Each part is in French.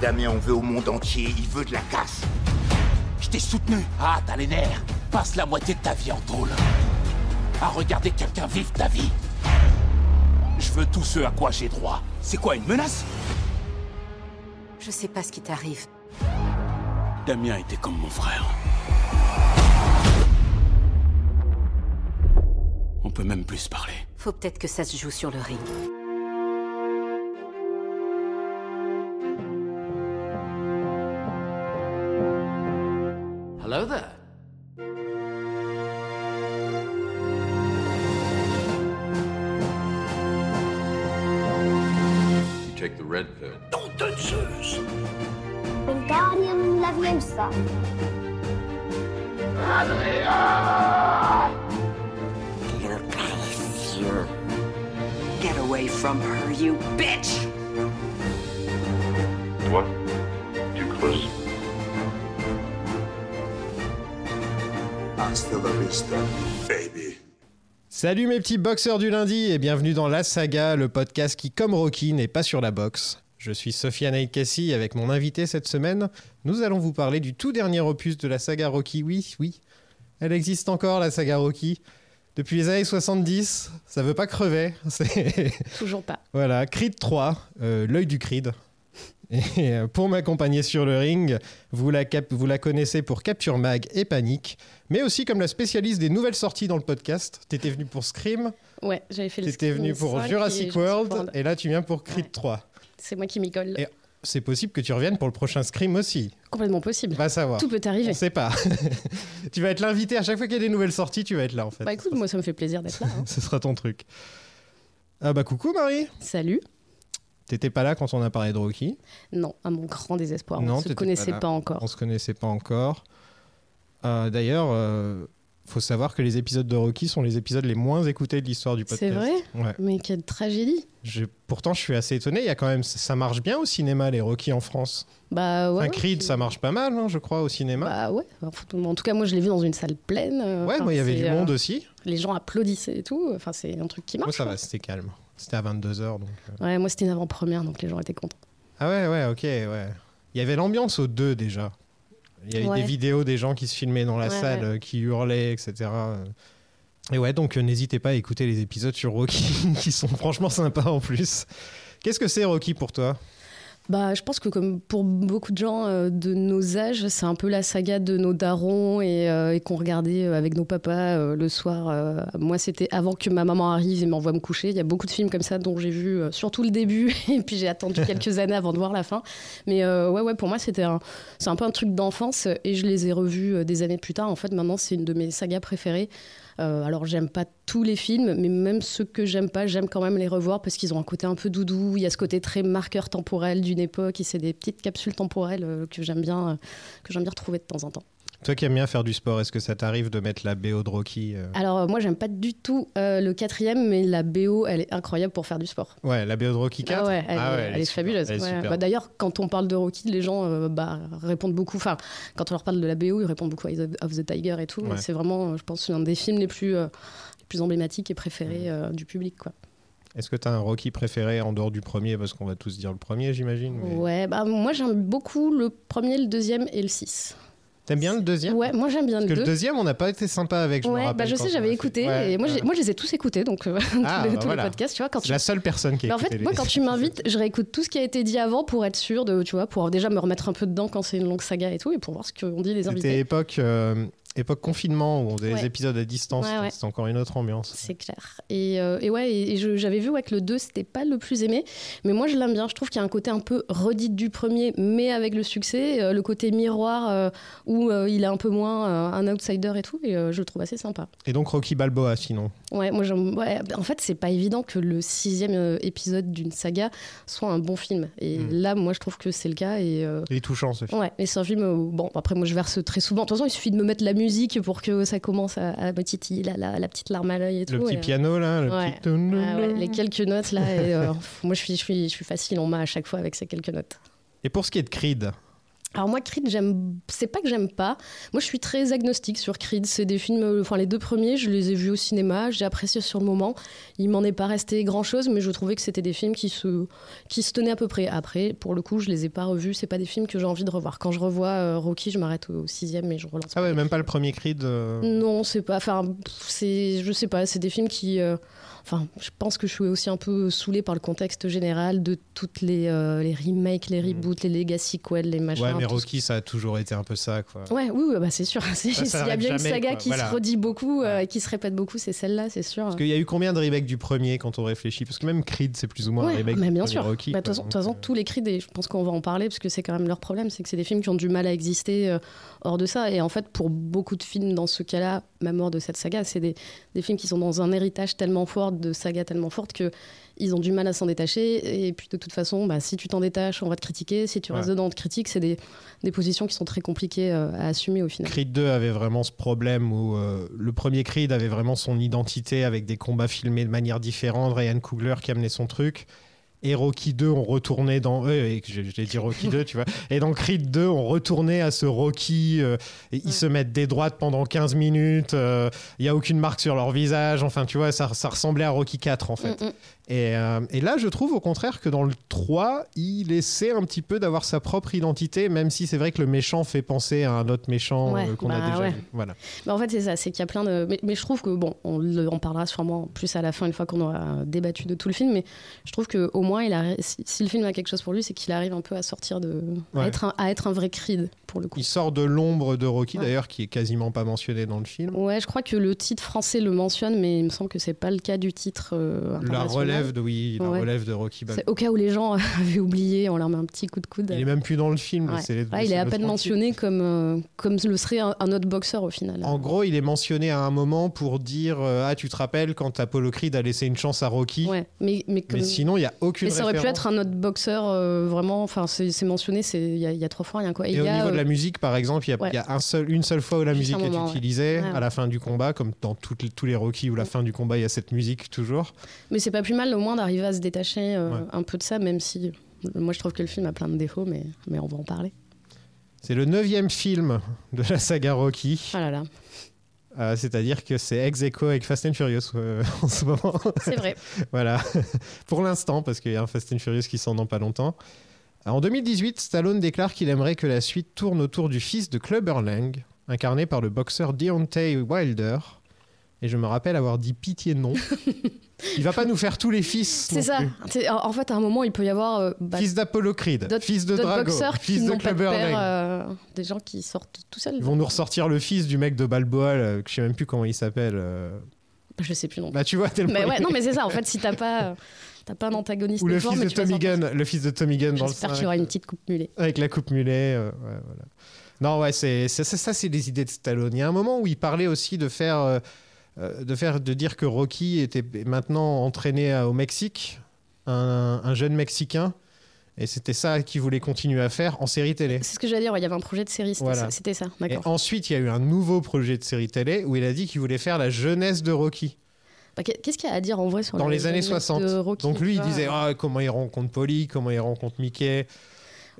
Damien on veut au monde entier, il veut de la casse. Je t'ai soutenu. Ah, t'as les nerfs. Passe la moitié de ta vie en tôle. À regarder quelqu'un vivre ta vie. Je veux tout ce à quoi j'ai droit. C'est quoi, une menace? Je sais pas ce qui t'arrive. Damien était comme mon frère. On peut même plus se parler. Faut peut-être que ça se joue sur le ring. Hello there. Salut mes petits boxeurs du lundi et bienvenue dans La Saga, le podcast qui, comme Rocky, n'est pas sur la boxe. Je suis Sofiane Aïkassi avec mon invité cette semaine. Nous allons vous parler du tout dernier opus de la saga Rocky. Oui, oui, elle existe encore, la saga Rocky. Depuis les années 70, ça veut pas crever. Toujours pas. voilà, Creed 3, euh, l'œil du Creed. Et euh, pour m'accompagner sur le ring, vous la, cap- vous la connaissez pour Capture Mag et Panique, mais aussi comme la spécialiste des nouvelles sorties dans le podcast. T'étais venu pour Scream, Ouais, j'avais fait le t'étais Scream venu pour 5 et Jurassic World, et là tu viens pour Creed Ouais. 3. C'est moi qui m'y colle. Et- C'est possible que tu reviennes pour le prochain Scream aussi. Complètement possible. Va savoir. Tout peut arriver. On sait pas. tu vas être l'invité à chaque fois qu'il y a des nouvelles sorties, tu vas être là en fait. Bah écoute, moi ça me fait plaisir d'être là. hein. Ce sera ton truc. Ah bah coucou Marie. Salut. T'étais pas là quand on a parlé de Rocky? Non, à mon grand désespoir, Non, on se t'étais connaissait pas encore. On se connaissait pas encore. Euh, D'ailleurs, euh, faut savoir que les épisodes de Rocky sont les épisodes les moins écoutés de l'histoire du podcast. C'est vrai? Ouais. Mais quelle tragédie. Je- Pourtant, je suis assez étonné. Il y a quand même, ça marche bien au cinéma les Rocky en France. Bah ouais. Un Creed, ça marche pas mal, hein, je crois, au cinéma. Bah ouais. En tout cas, moi je l'ai vu dans une salle pleine. euh, ouais, enfin, moi il y avait du euh, monde aussi. Les gens applaudissaient et tout. Enfin, c'est un truc qui Moi marche. ça quoi. va, c'était calme. C'était à 22h donc. euh. Ouais, moi c'était une avant-première, donc les gens étaient contents. Ah ouais, ouais, ok, ouais. Il y avait l'ambiance au 2 déjà. Il y avait Ouais. des vidéos des gens qui se filmaient dans la Ouais, salle, ouais. euh, qui hurlaient, etc. Et ouais, donc euh, n'hésitez pas à écouter les épisodes sur Rocky, qui sont franchement sympas en plus. Qu'est-ce que c'est Rocky pour toi? Bah, je pense que comme pour beaucoup de gens euh, de nos âges, c'est un peu la saga de nos darons et, euh, et qu'on regardait euh, avec nos papas euh, le soir. moi, c'était avant que ma maman arrive et m'envoie me coucher. Il y a beaucoup de films comme ça dont j'ai vu surtout le début et puis j'ai attendu quelques années avant de voir la fin. Mais ouais, ouais, pour moi, c'était c'est un peu un truc d'enfance et je les ai revus des années plus tard. En fait, maintenant, c'est une de mes sagas préférées. Euh, alors, j'aime pas tous les films, mais même ceux que j'aime pas, j'aime quand même les revoir parce qu'ils ont un côté un peu doudou. Il y a ce côté très marqueur temporel d'une époque et c'est des petites capsules temporelles euh, que j'aime bien, euh, que j'aime bien retrouver de temps en temps. Toi qui aimes bien faire du sport, est-ce que ça t'arrive de mettre la BO de Rocky euh Alors, euh, moi, j'aime pas du tout euh, le quatrième, mais la BO, elle est incroyable pour faire du sport. Ouais, la BO de Rocky 4 Ah ouais, elle, Ah est- ouais, elle est, super. fabuleuse. Ouais. Bah, D'ailleurs, quand on parle de Rocky, les gens bah, répondent beaucoup. Enfin, quand on leur parle de la BO, ils répondent beaucoup à Eye of the Tiger et tout. C'est vraiment, je pense, un des films les plus, les plus emblématiques et préférés du public. Quoi. Est-ce que t'as un Rocky préféré en dehors du premier? Parce qu'on va tous dire le premier, j'imagine. mais- Ouais, bah, moi j'aime beaucoup le premier, le deuxième et le 6. T'aimes bien le deuxième? Ouais, moi j'aime bien Parce le que 2. le deuxième, on n'a pas été sympa avec, je me ouais, rappelle. bah, je sais, j'avais écouté. Ouais, et moi, ouais. moi, je les ai tous écoutés, donc euh, tous, Ah, les, bah tous voilà. les podcasts. Tu vois, quand C'est tu... la seule personne qui a Bah, en fait, les- moi, quand tu m'invites, je réécoute tout ce qui a été dit avant pour être sûr de, tu vois, pour déjà me remettre un peu dedans quand c'est une longue saga et tout, et pour voir ce qu'ont dit les C'était invités. époque, euh, époque confinement où on faisait Ouais. les épisodes à distance. Ouais, ouais. C'était encore une autre ambiance. C'est clair. Et, euh, et ouais, et, j'avais vu ouais, que le 2, c'était pas le plus aimé. Mais moi, je l'aime bien. Je trouve qu'il y a un côté un peu redite du premier, mais avec le succès. euh, le côté miroir, euh, où euh, il est un peu moins euh, un outsider et tout. Et euh, je le trouve assez sympa. Et donc Rocky Balboa, sinon. Ouais, moi, j'aime- ouais, en fait, c'est pas évident que le sixième épisode d'une saga soit un bon film. Et Mm. là, moi, je trouve que c'est le cas. Et. Il est touchant, ce film. Ouais, et c'est un film. euh, Bon, après, moi, je verse très souvent. De toute façon, il suffit de me mettre la musique pour que ça commence à, à me titiller la, la, la petite larme à l'œil et tout. Le petit et, piano, là. Le ouais. petit... Ah ouais, les quelques notes là, et, euh, moi je suis, je, suis, je suis facile en main à chaque fois avec ces quelques notes. Et pour ce qui est de Creed, Alors moi, Creed, j'aime. C'est pas que j'aime pas. Moi, je suis très agnostique sur Creed. C'est des films. euh, Enfin, les deux premiers, je les ai vus au cinéma. J'ai apprécié sur le moment. Il m'en est pas resté grand chose, mais je trouvais que c'était des films qui se qui se tenaient à peu près. Après, pour le coup, je les ai pas revus. C'est pas des films que j'ai envie de revoir. Quand je revois euh, Rocky, je m'arrête au sixième, mais je relance. Ah ouais, même pas le premier Creed. euh, Non, c'est pas. Enfin, c'est. Je sais pas. C'est des films qui. euh, Enfin, je pense que je suis aussi un peu saoulée par le contexte général de toutes les, euh, les remakes, les reboots, les legacy sequels, les machins. Ouais, mais Rocky, ça a toujours été un peu ça, quoi. Ouais, oui, oui, bah c'est sûr. S'il y a bien une saga quoi. qui Voilà. se redit beaucoup euh, Ouais. et qui se répète beaucoup, c'est celle-là, c'est sûr. Parce qu'il y a eu combien de remakes du premier quand on réfléchit? Parce que même Creed, c'est plus ou moins un remake mais bien sûr. Rocky. Bah, De toute façon- toute façon, euh, tous les cris, des- je pense qu'on va en parler parce que c'est quand même leur problème, c'est que c'est des films qui ont du mal à exister euh, hors de ça. Et en fait, pour beaucoup de films dans ce cas-là, même hors de cette saga, c'est des, des films qui sont dans un héritage tellement fort, de sagas tellement fortes que ils ont du mal à s'en détacher. Et puis de toute façon, bah, si tu t'en détaches, on va te critiquer. Si tu restes Ouais. dedans, on te critique. C'est des, des positions qui sont très compliquées euh, à assumer au final. Creed 2 avait vraiment ce problème où euh, le premier Creed avait vraiment son identité avec des combats filmés de manière différente, Ryan Coogler qui amenait son truc. Et Rocky 2, on retournait dans. euh, et je, je l'ai dit Rocky 2, tu vois. Et dans Creed 2, on retournait à ce Rocky. euh, et ils se mettent des droites pendant 15 minutes. euh, Il n'y a aucune marque sur leur visage. Enfin, tu vois, ça, ça ressemblait à Rocky 4, en fait. Mm, mm. Et, euh, et là, je trouve au contraire que dans le 3, il essaie un petit peu d'avoir sa propre identité, même si c'est vrai que le méchant fait penser à un autre méchant Ouais, euh, qu'on a bah déjà ouais. vu. Voilà. Bah, en fait, c'est ça, c'est qu'il y a plein de. Mais, mais je trouve que, bon, on le- en parlera sûrement plus à la fin, une fois qu'on aura débattu de tout le film, mais je trouve qu'au moins, il a, si, si le film a quelque chose pour lui, c'est qu'il arrive un peu à sortir de. Ouais. À, être un, à être un vrai Creed, pour le coup. Il sort de l'ombre de Rocky, d'ailleurs, qui est quasiment pas mentionné dans le film. Ouais, je crois que le titre français le mentionne, mais il me semble que c'est pas le cas du titre. euh, La international. Relève de, oui, la Ouais. relève de Rocky Balboa. Au cas où les gens avaient oublié, on leur met un petit coup de coude. Il est même plus dans le film. Ouais. Ouais, il est à peine mentionné comme, euh, comme le serait un, un autre boxeur au final. En gros, il est mentionné à un moment pour dire euh, Ah, tu te rappelles quand Apollo Creed a laissé une chance à Rocky Ouais, mais, mais, comme- Mais sinon, il n'y a aucune mais ça aurait pu être un autre boxeur, euh, vraiment. Enfin, c'est mentionné, il y, a- il y a trois fois rien. Quoi. Et, il au y a, niveau de euh, la musique, par exemple, il y a, ouais. il y a un seul, une seule fois où la Juste musique est utilisée, à la fin du combat, comme dans toutes tous les Rocky où la fin du combat, il y a cette musique toujours. Mais c'est pas plus mal au moins d'arriver à se détacher euh, Ouais. un peu de ça, même si euh, moi je trouve que le film a plein de défauts, mais, mais on va en parler. C'est le neuvième film de la saga Rocky, Ah là là, Euh, c'est-à-dire que c'est ex aequo avec Fast and Furious euh, en ce moment. c'est vrai. voilà, pour l'instant, parce qu'il y a un Fast and Furious qui sort dans pas longtemps. En 2018, Stallone déclare qu'il aimerait que la suite tourne autour du fils de Clubber Lang, incarné par le boxeur Deontay Wilder. Et je me rappelle avoir dit pitié non. Il va pas nous faire tous les fils. C'est ça. En fait, à un moment, il peut y avoir euh, bah, Fils d'Apollo Creed, fils de Drago, fils de de Clubber père, Lang. euh, des gens qui sortent tout seuls. Ils vont nous ressortir le fils du mec de Balboa, là, que je sais même plus comment il s'appelle. euh. Je sais plus non. Bah tu vois tellement. mais ouais, non, mais c'est ça. En fait, si t'as pas, euh, t'as pas un antagoniste Ou le fils mais de Tommy Gunn, le fils de Tommy Gunn dans le J'espère qu'il 5, y aura une petite coupe mulet. avec la coupe mulet. euh, ouais, voilà. Non, ouais, c'est ça, c'est des idées de Stallone. Il y a un moment où il parlait aussi de faire, euh, euh, de faire, de dire que Rocky était maintenant entraîné à- au Mexique, un, un jeune Mexicain, et c'était ça qu'il voulait continuer à faire en série télé. C'est ce que j'allais dire. Il y avait un projet de série, c'était Voilà. ça. C'était ça. Et ensuite, il y a eu un nouveau projet de série télé où il a dit qu'il voulait faire la jeunesse de Rocky. Bah, qu'est- Qu'est-ce qu'il y a à dire en vrai sur dans la les années jeunesse 60. de Rocky, Donc lui, il disait ah, comment il rencontre Polly, comment il rencontre Mickey.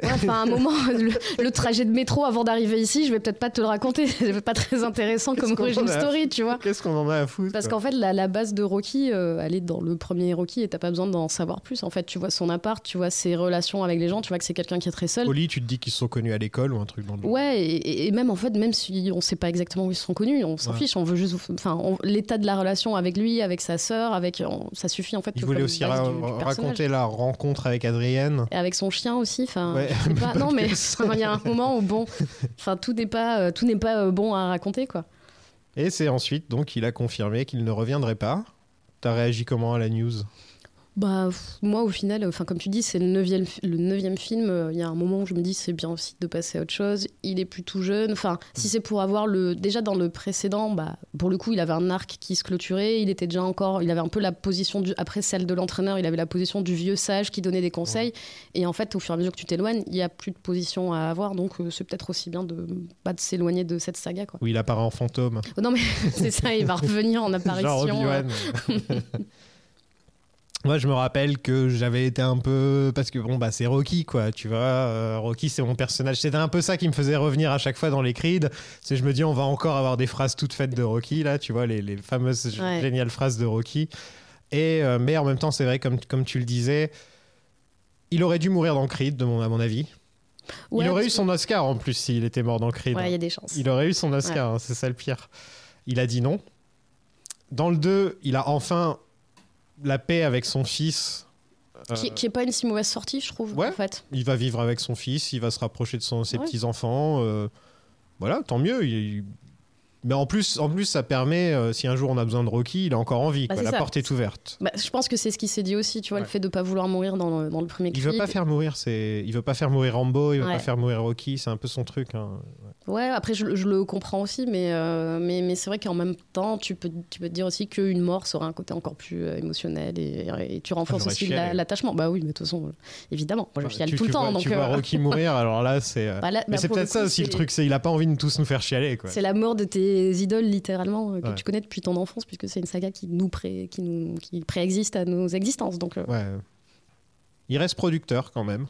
Ouais, enfin, à un moment, le, le trajet de métro avant d'arriver ici, je vais peut-être pas te le raconter. C'est pas très intéressant comme origin story, tu vois. Qu'est-ce qu'on en a à foutre Parce qu'en fait, la, la base de Rocky, euh, elle est dans le premier Rocky et t'as pas besoin d'en savoir plus. En fait, tu vois son appart, tu vois ses relations avec les gens, tu vois que c'est quelqu'un qui est très seul. Polly, tu te dis qu'ils se sont connus à l'école ou un truc dans le genre. Ouais, et, et même en fait, même si on sait pas exactement où ils se sont connus, on s'en Ouais. fiche, on veut juste, enfin, on- l'état de la relation avec lui, avec sa sœur, avec, on- ça suffit en fait. Il voulait aussi base ra- du- du personnage. raconter la rencontre avec Adrienne. Et avec son chien aussi, enfin, Ouais, je sais pas. non mais il y a un moment où bon, enfin tout n'est pas, euh, tout n'est pas euh, bon à raconter quoi. Et c'est ensuite donc il a confirmé qu'il ne reviendrait pas. T'as réagi comment à la news? Bah moi au final, enfin comme tu dis, c'est le neuvième, le neuvième film. euh, Il y a un moment où je me dis c'est bien aussi de passer à autre chose. Il est plus tout jeune. Enfin si c'est pour avoir le, déjà dans le précédent, bah pour le coup il avait un arc qui se clôturait. Il était déjà encore, il avait un peu la position du, après celle de l'entraîneur, il avait la position du vieux sage qui donnait des conseils. Et en fait au fur et à mesure que tu t'éloignes, il y a plus de position à avoir. Donc euh, c'est peut-être aussi bien de pas de s'éloigner de cette saga quoi. Où il apparaît en fantôme. Oh, non mais c'est ça, il va revenir en apparition. Genre. Moi, je me rappelle que j'avais été un peu. Parce que bon, bah, c'est Rocky, quoi. Tu vois, Euh, Rocky, c'est mon personnage. C'était un peu ça qui me faisait revenir à chaque fois dans les Creed. C'est je me dis, on va encore avoir des phrases toutes faites de Rocky, là. Tu vois, les, les fameuses Ouais. géniales phrases de Rocky. Et, euh, mais en même temps, c'est vrai, comme, comme tu le disais, il aurait dû mourir dans Creed, de mon, à mon avis. Ouais, il aurait eu son Oscar en plus s'il était mort dans Creed. Ouais, il y a des chances. Il aurait eu son Oscar, hein, c'est ça le pire. Il a dit non. Dans le 2, il a enfin la paix avec son fils. Euh, Qui, qui est pas une si mauvaise sortie, je trouve, Ouais. en fait. Il va vivre avec son fils, il va se rapprocher de son, ses Ouais. petits-enfants. euh, voilà, tant mieux. il- Mais en plus, en plus, ça permet, euh, si un jour on a besoin de Rocky, il a encore envie. Bah, quoi. La ça. porte est ouverte. Bah, je pense que c'est ce qui s'est dit aussi, tu vois, Ouais. le fait de pas vouloir mourir dans le, dans le premier Il veut pas faire mourir, c'est, il veut pas faire mourir Rambo, il veut Ouais. pas faire mourir Rocky, c'est un peu son truc. hein. Ouais, après, je, je le comprends aussi, mais, euh, mais, mais c'est vrai qu'en même temps, tu peux, tu peux te dire aussi qu'une mort serait un côté encore plus euh, émotionnel et, et tu renforces j'aurais aussi la- l'attachement. Bah oui, mais de toute façon, évidemment, moi je chiale tu, tout le temps. vois, donc, tu vois euh, Rocky mourir, alors là, c'est. bah Mais bah, c'est peut-être ça aussi le truc, c'est il a pas envie de tous nous faire chialer. Quoi. C'est la mort de tes idoles, littéralement, que Ouais. tu connais depuis ton enfance, puisque c'est une saga qui nous, pré, qui nous qui préexiste à nos existences. Donc, euh, Ouais. Il reste producteur quand même.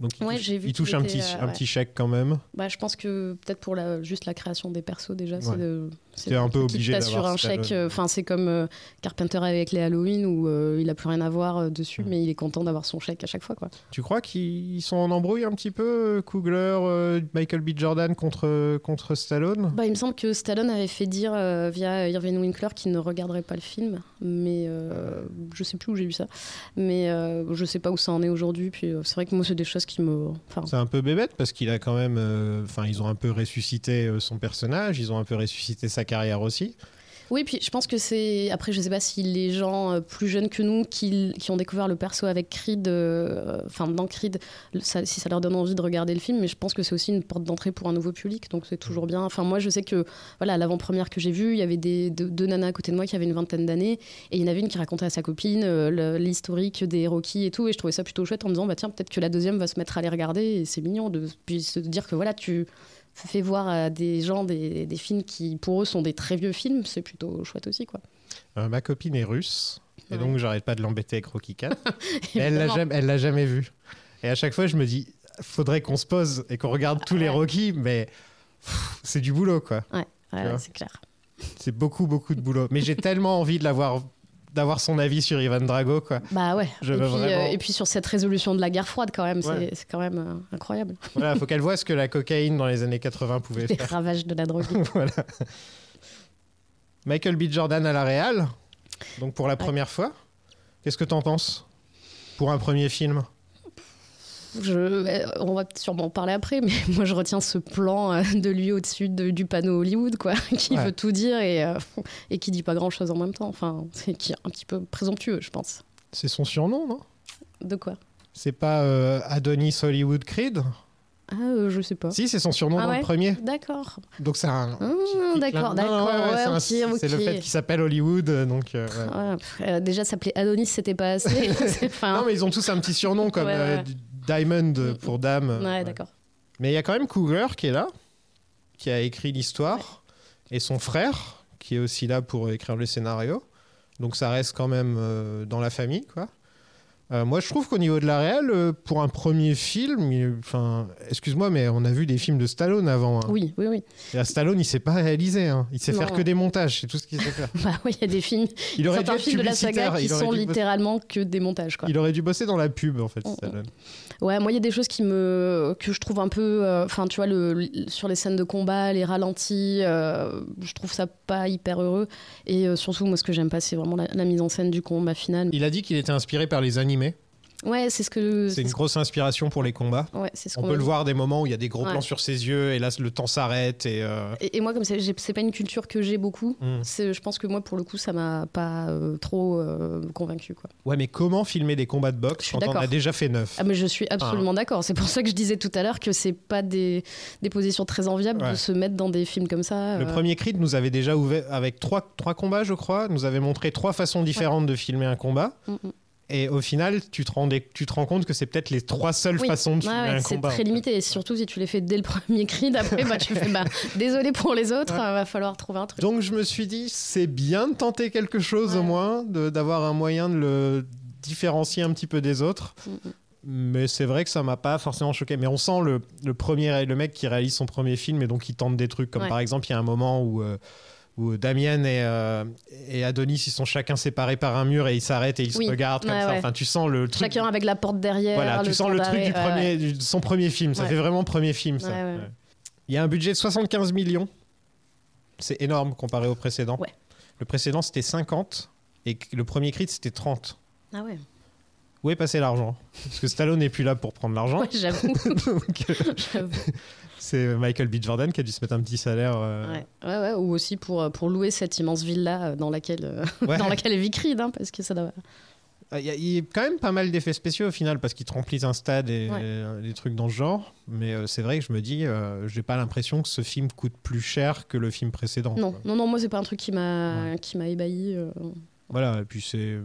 Donc il Ouais, touche, j'ai vu il touche qu'il un, était, petit, euh, un ouais. petit chèque quand même. bah, je pense que peut-être pour la, juste la création des persos, déjà, c'est Ouais. de. C'est un peu obligé d'avoir un Stallone. chèque. euh, Enfin, c'est comme euh, Carpenter avec les Halloween où euh, il a plus rien à voir euh, dessus, Mm. mais il est content d'avoir son chèque à chaque fois, quoi. Tu crois qu'ils sont en embrouille un petit peu, Coogler, Michael B. Jordan contre, contre Stallone? Bah, il me semble que Stallone avait fait dire via Irving Winkler qu'il ne regarderait pas le film, mais je sais plus où j'ai vu ça. Mais je sais pas où ça en est aujourd'hui. Puis c'est vrai que moi, c'est des choses qui me. C'est un peu bébête parce qu'il a quand même. Enfin, ils ont un peu ressuscité son personnage, ils ont un peu ressuscité sa carrière aussi. Oui, puis je pense que c'est. Après, je sais pas si les gens euh, plus jeunes que nous qui, qui ont découvert le perso avec Creed, euh, enfin dans Creed, si ça leur donne envie de regarder le film, mais je pense que c'est aussi une porte d'entrée pour un nouveau public, donc c'est toujours bien. Enfin, moi, je sais que, voilà, l'avant-première que j'ai vue, il y avait deux, nanas à côté de moi qui avaient une vingtaine d'années, et il y en avait une qui racontait à sa copine euh, l'historique des Rocky et tout, et je trouvais ça plutôt chouette en me disant, bah tiens, peut-être que la deuxième va se mettre à les regarder, et c'est mignon de puis se dire que voilà, tu fais voir à des gens des, des films qui, pour eux, sont des très vieux films, c'est plutôt chouette aussi, quoi. Euh, ma copine est russe, et donc j'arrête pas de l'embêter avec Rocky 4. Et elle l'a jamais, elle l'a jamais vu. Et à chaque fois, je me dis, faudrait qu'on se pose et qu'on regarde tous les. Rocky, mais c'est du boulot, quoi. Ouais, ouais, c'est clair. C'est beaucoup, beaucoup de boulot. Mais j'ai tellement envie de l'avoir, d'avoir son avis sur Ivan Drago, quoi. Bah ouais. Je et, puis, vraiment- et puis sur cette résolution de la guerre froide, quand même, c'est- Ouais. c'est quand même euh, incroyable. Voilà, faut qu'elle voit ce que la cocaïne dans les années 80 pouvait Les faire. ravages de la drogue. voilà. Michael B. Jordan à la Real, donc pour la première fois. Qu'est-ce que t'en penses pour un premier film? Je, on va sûrement en parler après, mais moi je retiens ce plan euh, de lui au-dessus de- du panneau Hollywood, quoi, qui Ouais. veut tout dire et, euh, et qui dit pas grand-chose en même temps. Enfin, c'est qui est un petit peu présomptueux, je pense. C'est son surnom, non? De quoi? C'est pas euh, Adonis Hollywood Creed? Ah, euh, je sais pas. Si, c'est son surnom Ah dans ouais? le premier. D'accord. Donc c'est un. Ah, d'accord, d'accord. ouais, ouais, c'est le fait qu'il s'appelle Hollywood, donc. euh, euh, déjà s'appeler Adonis, c'était pas assez. Enfin, Non, mais ils ont tous un petit surnom comme Diamond euh, pour dame. ouais, Ouais. d'accord. Mais il y a quand même Cougar qui est là, qui a écrit l'histoire, et son frère, qui est aussi là pour écrire le scénario. Donc ça reste quand même euh, dans la famille, quoi. Euh, moi, je trouve qu'au niveau de la réelle, euh, pour un premier film, il- enfin, excuse-moi, mais on a vu des films de Stallone avant. hein. Oui, oui, oui. Et à Stallone, il sait pas réaliser. hein. Il sait Non. faire que des montages, c'est tout ce qu'il sait faire. Bah oui, il y a des films, Il aurait certains films de la saga qui sont bosser- littéralement que des montages. Quoi. Il aurait dû bosser dans la pub, en fait, Mm, mm. Stallone. Ouais, moi il y a des choses qui me que je trouve un peu, euh, enfin tu vois le, sur les scènes de combat, les ralentis, euh, je trouve ça pas hyper heureux. Et euh, surtout moi ce que j'aime pas c'est vraiment la, la mise en scène du combat final. Il a dit qu'il était inspiré par les animés. Ouais, c'est ce que. C'est une grosse inspiration pour les combats. Ouais, c'est ce On qu'on peut m'a le voir des moments où il y a des gros Ouais. plans sur ses yeux et là le temps s'arrête et euh, Et, et moi, comme c'est pas une culture que j'ai beaucoup, Mm. c'est- je pense que moi, pour le coup, ça m'a pas euh, trop euh, convaincu. Quoi. ouais mais comment filmer des combats de boxe quand on a déjà fait neuf Ah, mais je suis absolument d'accord. C'est pour ça que je disais tout à l'heure que c'est pas des, des positions très enviables Ouais. de se mettre dans des films comme ça. Le premier Creed nous avait déjà ouvert avec trois, trois combats je crois, nous avait montré trois façons différentes de filmer un combat Mm, mm. Et au final tu te, rendais, tu te rends compte que c'est peut-être les trois seules Oui. façons de filmer ouais, un c'est combat. en très limité. Et surtout si tu les fais dès le premier Creed, après, bah, tu fais bah, désolé pour les autres, il Ouais. va falloir trouver un truc. Donc je me suis dit c'est bien de tenter quelque chose Ouais. au moins, de- d'avoir un moyen de le différencie un petit peu des autres. Mm, mm. Mais c'est vrai que ça m'a pas forcément choqué. Mais on sent le, le premier, le mec qui réalise son premier film et donc il tente des trucs. Comme par exemple, il y a un moment où, euh, où Damien et, euh, et Adonis, ils sont chacun séparés par un mur et ils s'arrêtent et ils Oui. se regardent comme Ouais, ça. Enfin, tu sens le truc. Chacun avec la porte derrière. Voilà, tu sens le truc du premier, du- son premier film. Ça fait vraiment premier film, ça. Il y a un budget de 75 millions. C'est énorme comparé au précédent. Le précédent, c'était 50 et le premier crit, c'était 30. Ah ouais. Où est passé l'argent? Parce que Stallone n'est plus là pour prendre l'argent. Ouais, j'avoue. Euh, j'avoue. C'est Michael B. Jordan qui a dû se mettre un petit salaire. euh, Ouais. ouais, ouais, ou aussi pour, euh, pour louer cette immense villa euh, dans laquelle, dans laquelle vit Creed, hein, parce que ça doit. Ah, Il y, a- il y a quand même pas mal d'effets spéciaux au final parce qu'ils te remplissent un stade et Ouais. des trucs dans ce genre. Mais euh, c'est vrai que je me dis, euh, j'ai pas l'impression que ce film coûte plus cher que le film précédent. Non, quoi. non, non, moi c'est pas un truc qui m'a qui m'a ébahi. euh. Voilà, et puis c'est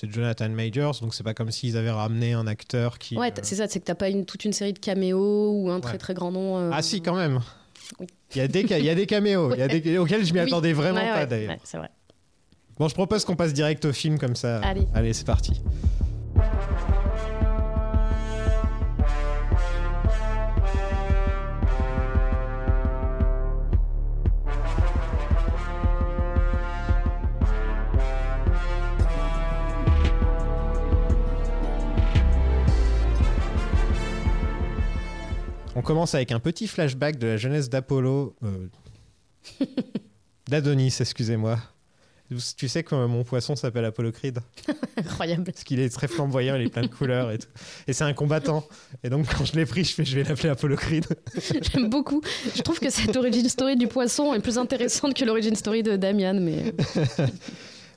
c'est Jonathan Majors, donc c'est pas comme s'ils avaient ramené un acteur qui. Ouais, euh, c'est ça, c'est que t'as pas une, toute une série de caméos ou un très Ouais. très grand nom. euh. Ah si, quand même. Oui. Il y a des il y a des caméos, y a des auxquels je m'y Oui. attendais vraiment Ouais, pas ouais, d'ailleurs. ouais, c'est vrai. Bon, je propose qu'on passe direct au film comme ça. Allez. Allez, c'est parti. Commence avec un petit flashback de la jeunesse d'Apollo. euh, D'Adonis, excusez-moi. Tu sais que mon poisson s'appelle Apollo Creed Incroyable. Parce qu'il est très flamboyant, il est plein de couleurs et tout. Et c'est un combattant. Et donc, quand je l'ai pris, je fais, je vais l'appeler Apollo Creed. J'aime beaucoup. Je trouve que cette origin story du poisson est plus intéressante que l'origin story de Damian, mais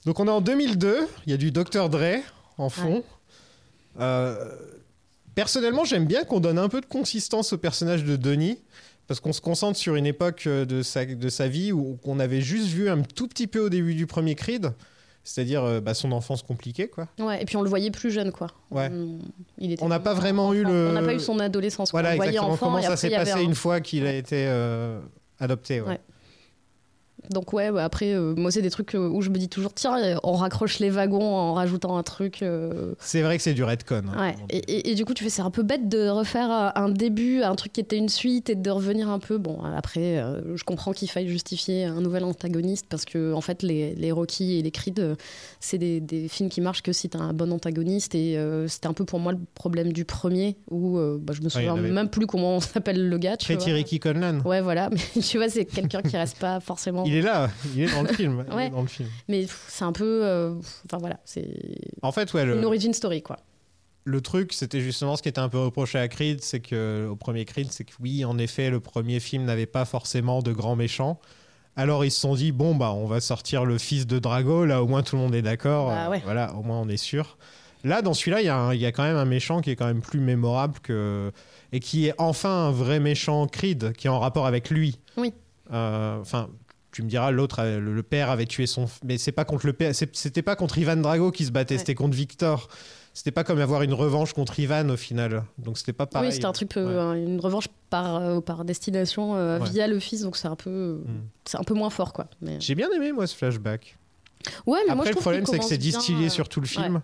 Donc, on est en 2002. Il y a du Dr. Dre en fond. Euh, personnellement, j'aime bien qu'on donne un peu de consistance au personnage de Denis. Parce qu'on se concentre sur une époque euh, de sa, de sa vie où qu'on avait juste vu un tout petit peu au début du premier Creed. C'est-à-dire euh, bah, son enfance compliquée, quoi. ouais. Et puis on le voyait plus jeune, quoi. Ouais. On, n'a pas vraiment eu le- On n'a pas eu son adolescence. quoi. Voilà, on exactement. enfant Comment ça s'est passé un- une fois qu'il a été euh, adopté. ouais. Ouais. Donc ouais, bah après, euh, moi c'est des trucs euh, où je me dis toujours, tiens, euh, on raccroche les wagons en rajoutant un truc. euh, C'est vrai que c'est du redcon. hein. Ouais. Et, et- et du coup, tu fais, c'est un peu bête de refaire un début, un truc qui était une suite et de revenir un peu. Bon, après, euh, je comprends qu'il faille justifier un nouvel antagoniste parce que, en fait, les, les Rocky et les Creed, c'est des, des films qui marchent que si t'as un bon antagoniste. Et c'était un peu pour moi le problème du premier où bah, je me souviens avait- même plus comment s'appelle le gars. Tu. Ricky Conlan. Ouais, voilà. Mais tu vois, c'est quelqu'un qui reste pas forcément. Il est là, il est dans le film. il Ouais. dans le film. Mais c'est un peu. euh, Enfin voilà, c'est En fait, ouais, une origin story quoi. le truc, c'était justement ce qui était un peu reproché à Creed, c'est que au premier Creed, c'est que oui, en effet, le premier film n'avait pas forcément de grands méchants. Alors ils se sont dit bon bah on va sortir le fils de Drago, là au moins tout le monde est d'accord, Bah ouais. voilà, au moins on est sûr. Là dans celui-là, il y, il y a quand même un méchant qui est quand même plus mémorable que et qui est enfin un vrai méchant Creed qui est en rapport avec lui. Oui. Euh, Enfin. Tu me diras, l'autre, euh, le, le père avait tué son. Mais c'est pas contre le père. C'était pas contre Ivan Drago qui se battait, Ouais. c'était contre Victor. C'était pas comme avoir une revanche contre Ivan au final. Donc c'était pas pareil. Oui, c'était un truc, euh, une revanche par, euh, par destination euh, Ouais. via le fils, donc c'est un peu, Mm. c'est un peu moins fort quoi. Mais... J'ai bien aimé moi ce flashback. Ouais, mais moi, Après je le problème c'est que c'est distillé sur tout le film.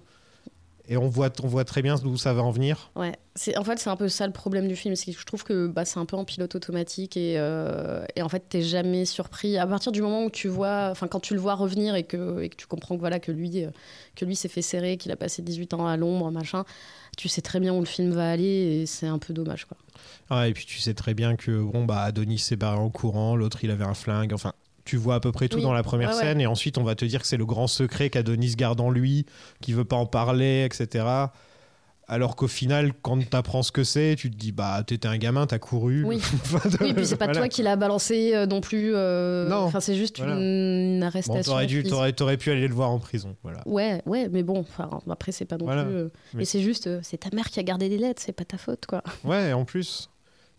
Et on voit, on voit très bien d'où ça va en venir. Ouais, c'est en fait c'est un peu ça le problème du film, c'est que je trouve que bah, c'est un peu en pilote automatique et, euh, et en fait t'es jamais surpris à partir du moment où tu vois, enfin quand tu le vois revenir et que, et que tu comprends que voilà que lui euh, que lui s'est fait serrer, qu'il a passé 18 ans à l'ombre, machin, tu sais très bien où le film va aller et c'est un peu dommage quoi. Ah, et puis tu sais très bien que bon bah Adonis s'est barré en courant, l'autre il avait un flingue. Enfin, tu vois à peu près tout Oui. dans la première Ouais, ouais. scène et ensuite on va te dire que c'est le grand secret qu'Adonis garde en lui, qu'il veut pas en parler, etc. Alors qu'au final, quand t'apprends ce que c'est, tu te dis bah t'étais un gamin, t'as couru. Oui. Oui, puis c'est pas voilà. toi qui l'a balancé euh, non plus. euh, Non, Enfin c'est juste voilà. une Bon, arrestation. t'aurais dû, t'aurais, t'aurais pu aller le voir en prison. Voilà. Ouais, ouais, mais bon, après, c'est pas non Voilà. plus. euh, Mais- Mais c'est juste, c'est ta mère qui a gardé les lettres, c'est pas ta faute, quoi. Ouais, en plus.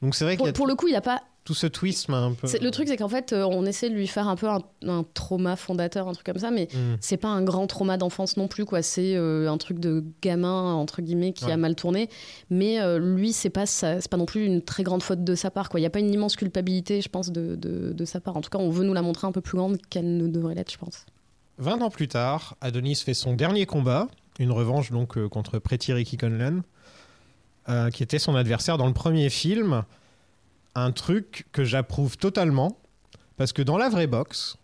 Donc c'est vrai Pour, a pour le coup, il y a pas. Tout ce twist un peu. Le truc, c'est qu'en fait, euh, on essaie de lui faire un peu un, un trauma fondateur, un truc comme ça, mais Hmm. c'est pas un grand trauma d'enfance non plus, quoi. C'est euh, un truc de gamin, entre guillemets, qui Ouais. a mal tourné. Mais euh, lui, c'est pas, pas non plus une très grande faute de sa part, quoi. Il y a pas une immense culpabilité, je pense, de, de, de sa part. En tout cas, on veut nous la montrer un peu plus grande qu'elle ne devrait l'être, je pense. 20 ans plus tard, Adonis fait son dernier combat une revanche donc contre Pretty Ricky Conlan, qui était son adversaire dans le premier film. Un truc que j'approuve totalement, parce que dans la vraie boxe,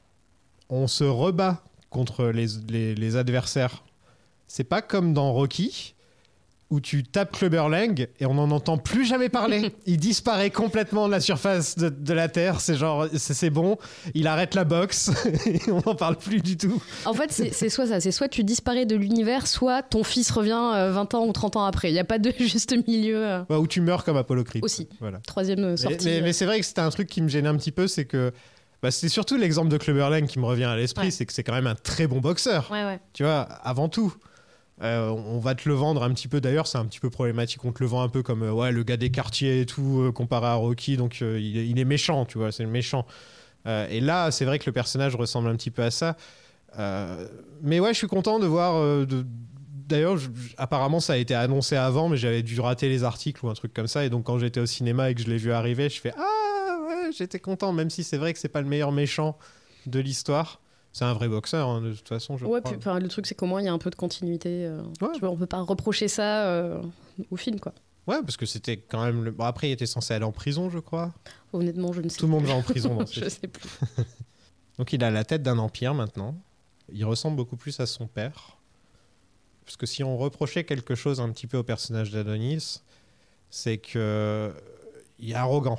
on se rebat contre les, les- adversaires. C'est pas comme dans Rocky, où tu tapes Clubber Lang et on n'en entend plus jamais parler. Il disparaît complètement de la surface de, de la Terre. C'est genre, c'est c'est bon, il arrête la boxe et on n'en parle plus du tout. En fait, c'est c'est soit ça, c'est soit tu disparais de l'univers, soit ton fils revient euh, 20 ans ou 30 ans après. Il n'y a pas de juste milieu. euh, Ouais, où tu meurs comme Apollo Creed. Aussi. Voilà. troisième euh, Mais, sortie. mais- euh. mais c'est vrai que c'était un truc qui me gênait un petit peu, c'est que bah, c'était surtout l'exemple de Clubber Lang qui me revient à l'esprit, Ouais. c'est que c'est quand même un très bon boxeur. Ouais, ouais. Tu vois, avant tout. Euh, on va te le vendre un petit peu d'ailleurs, c'est un petit peu problématique. On te le vend un peu comme euh, ouais, le gars des quartiers et tout, euh, comparé à Rocky, donc il, est- méchant, tu vois, c'est méchant. Et là, c'est vrai que le personnage ressemble un petit peu à ça. Mais ouais, je suis content de voir. D'ailleurs, apparemment, ça a été annoncé avant, mais j'avais dû rater les articles ou un truc comme ça. Et donc, quand j'étais au cinéma et que je l'ai vu arriver, je fais Ah ouais, j'étais content, même si c'est vrai que c'est pas le meilleur méchant de l'histoire. C'est un vrai boxeur, hein, de toute façon, je Ouais, crois. puis, enfin, le truc, c'est qu'au moins, il y a un peu de continuité. euh, Ouais. Tu vois, on peut pas reprocher ça euh, au film, quoi. Ouais, parce que c'était quand même. Le... Bon, après, il était censé aller en prison, je crois. Honnêtement, je ne sais Tout le monde va en prison dans ce je sais plus. Donc, il a la tête d'un empire maintenant. Il ressemble beaucoup plus à son père. Parce que si on reprochait quelque chose un petit peu au personnage d'Adonis, c'est que. Il est arrogant,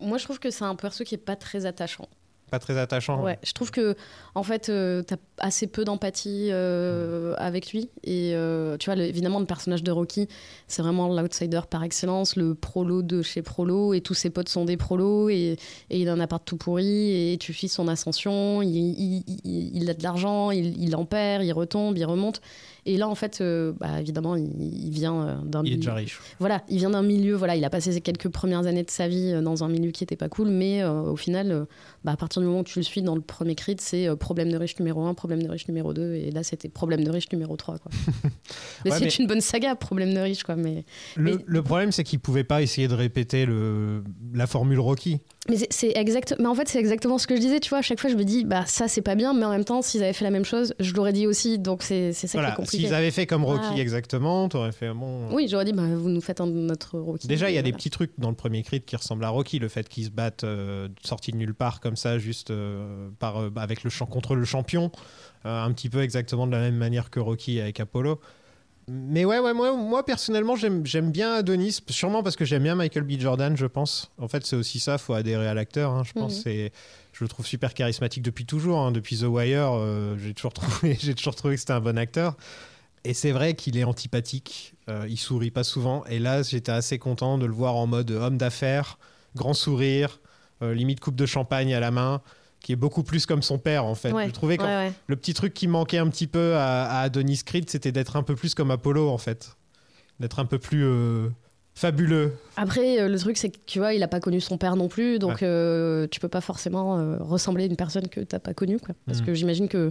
Moi, je trouve que c'est un perso qui est pas très attachant. Pas très attachant. Ouais, je trouve que en fait, euh, t'as assez peu d'empathie euh, avec lui. Et euh, tu vois, le- évidemment, le personnage de Rocky, c'est vraiment l'outsider par excellence, le prolo de chez Prolo, et tous ses potes sont des prolos, et, et il a un appart tout pourri, et tu suis son ascension, il, il- il- il a de l'argent, il, en perd, il retombe, il remonte. Et là, en fait, bah, évidemment, il, vient d'un Il est milieu- déjà riche. voilà, il vient d'un milieu, voilà, il a passé ses quelques premières années de sa vie dans un milieu qui était pas cool, mais au final, bah, à partir du moment où tu le suis dans le premier crit, c'est euh, problème de riche numéro 1, problème de riche numéro 2, et là c'était problème de riche numéro 3. Quoi. mais Ouais, c'est mais- une bonne saga, problème de riche, quoi. Mais, Le, Mais- le problème, c'est qu'il pouvait pas essayer de répéter le, la formule Rocky. mais c'est- exact, mais en fait, c'est exactement ce que je disais, tu vois. À chaque fois, je me dis, bah ça c'est pas bien, mais en même temps, s'ils avaient fait la même chose, je l'aurais dit aussi, donc c'est c'est ça Voilà, qui est compliqué. s'ils avaient fait comme Rocky Ouais. exactement, t'aurais fait bon. Oui, j'aurais dit, bah vous nous faites un notre Rocky. Déjà, il y a des petits trucs dans le premier Creed qui ressemblent à Rocky, le fait qu'ils se battent euh, sortis de nulle part comme ça, juste euh, par, euh, avec le champ contre le champion, euh, un petit peu exactement de la même manière que Rocky avec Apollo. Mais ouais, ouais moi, moi personnellement, j'aime bien Adonis, sûrement parce que j'aime bien Michael B. Jordan, je pense. En fait, c'est aussi ça, faut adhérer à l'acteur, hein, je pense. Mhm. C'est- Je le trouve super charismatique depuis toujours, hein, depuis The Wire, euh, j'ai toujours, trouvé- j'ai toujours trouvé que c'était un bon acteur. Et c'est vrai qu'il est antipathique, euh, il sourit pas souvent. Et là, j'étais assez content de le voir en mode homme d'affaires, grand sourire, limite coupe de champagne à la main, qui est beaucoup plus comme son père en fait. Ouais, Je trouvais que ouais, ouais. le petit truc qui manquait un petit peu à, à Adonis Creed, c'était d'être un peu plus comme Apollo en fait, d'être un peu plus euh, fabuleux. Après, euh, le truc, c'est que tu vois, il a pas connu son père non plus, donc Ouais. euh, tu peux pas forcément euh, ressembler à une personne que t'as pas connue, quoi. Parce Mhm. que j'imagine que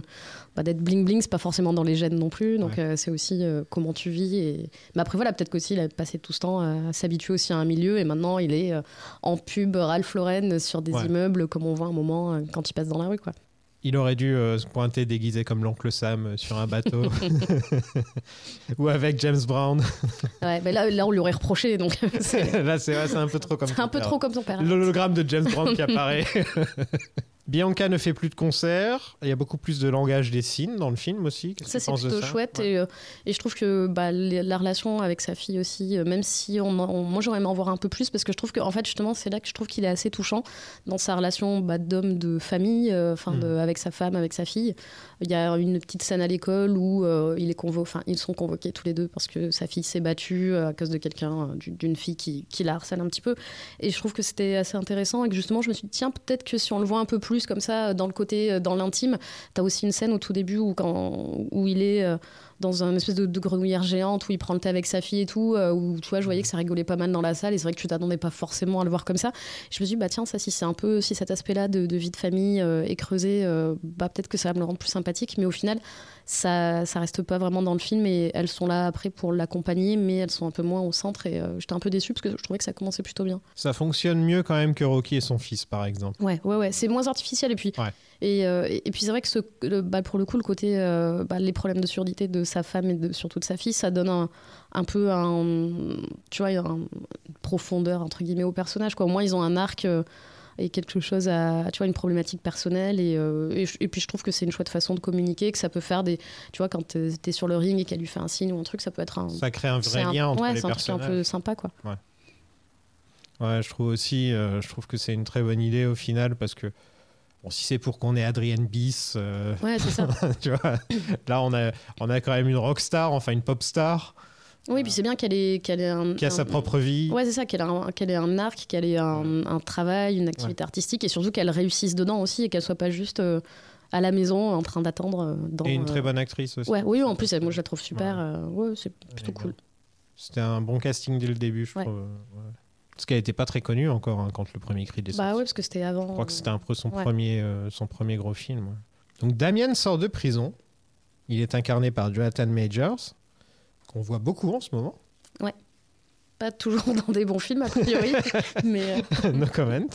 bah, d'être bling bling, c'est pas forcément dans les gènes non plus, donc Ouais. euh, c'est aussi comment tu vis. Et... Mais après, voilà, peut-être qu'aussi il a passé tout ce temps à s'habituer aussi à un milieu, et maintenant il est en pub Ralph Lauren sur des Ouais. immeubles, comme on voit un moment quand il passe dans la rue, quoi. Il aurait dû euh, se pointer déguisé comme l'oncle Sam euh, sur un bateau. Ou avec James Brown. Ouais, mais là, là, on lui aurait reproché, donc Là, c'est ouais, un peu trop comme c'est un peu père. trop comme son père. L'hologramme de James Brown qui apparaît. Bianca ne fait plus de concerts. Il y a beaucoup plus de langage des signes dans le film aussi. Ça, c'est plutôt ça? chouette. Ouais. Et, euh, et je trouve que bah, la relation avec sa fille aussi, euh, même si on, moi j'aurais aimé en voir un peu plus, parce que je trouve que, en fait, justement, c'est là que je trouve qu'il est assez touchant dans sa relation bah, d'homme de famille, euh, enfin, de- Mm. avec sa femme, avec sa fille. Il y a une petite scène à l'école où il est convo ils sont convoqués tous les deux parce que sa fille s'est battue à cause de quelqu'un, du- d'une fille qui, qui la harcèle un petit peu. Et je trouve que c'était assez intéressant et que justement, je me suis dit, tiens, peut-être que si on le voit un peu plus comme ça, euh, dans le côté, euh, dans l'intime, T'as aussi une scène au tout début où, quand, où il est euh, dans un espèce de, grenouillère géante, où il prend le thé avec sa fille et tout, où tu vois, je voyais que ça rigolait pas mal dans la salle, et c'est vrai que tu t'attendais pas forcément à le voir comme ça. Je me suis dit, bah tiens, ça, si c'est un peu, si cet aspect-là de, de vie de famille est creusé, bah peut-être que ça va me le rendre plus sympathique, mais au final, ça, ça reste pas vraiment dans le film et elles sont là après pour l'accompagner, mais elles sont un peu moins au centre et euh, j'étais un peu déçue parce que je trouvais que ça commençait plutôt bien. Ça fonctionne mieux quand même que Rocky et son fils, par exemple. Ouais, ouais, ouais, c'est moins artificiel et puis Ouais. et, euh, et, et puis c'est vrai que ce, le- bah, pour le coup le côté euh, bah, les problèmes de surdité de sa femme et de, surtout de sa fille, ça donne un, un peu un tu vois un- une profondeur entre guillemets au personnage quoi. Au moins ils ont un arc et quelque chose à tu vois une problématique personnelle et, euh, et, puis je trouve que c'est une chouette façon de communiquer que ça peut faire des tu vois quand t'es t'es sur le ring et qu'elle lui fait un signe ou un truc ça peut être un Ça crée un vrai un- lien entre ouais, les c'est un truc un personnages. peu sympa quoi. Ouais, je trouve aussi, euh, je trouve que c'est une très bonne idée au final parce que bon, si c'est pour qu'on ait Adrienne Bis, euh, Ouais, c'est ça. tu vois, là on a, on a quand même une rockstar, enfin une pop star Oui, puis c'est bien qu'elle ait qu'elle ait un qui a sa propre vie. Ouais, c'est ça, qu'elle ait, un, qu'elle ait un arc, qu'elle ait un, un travail, une activité artistique et surtout qu'elle réussisse dedans aussi et qu'elle soit pas juste euh, à la maison en train d'attendre euh, dans. Et une euh, très bonne actrice aussi. Ouais, oui, en plus, elle- moi je la trouve super. Ouais. ouais, c'est plutôt cool. C'était un bon casting dès le début, je trouve. Parce qu'elle n'était pas très connue encore hein, quand le premier cri est Bah ouais, parce que c'était avant. Je crois que c'était un peu son, premier, son premier gros film. Donc Damien sort de prison. Il est incarné par Jonathan Majors, qu'on voit beaucoup en ce moment. Pas toujours dans des bons films, a priori. mais. euh, no comment.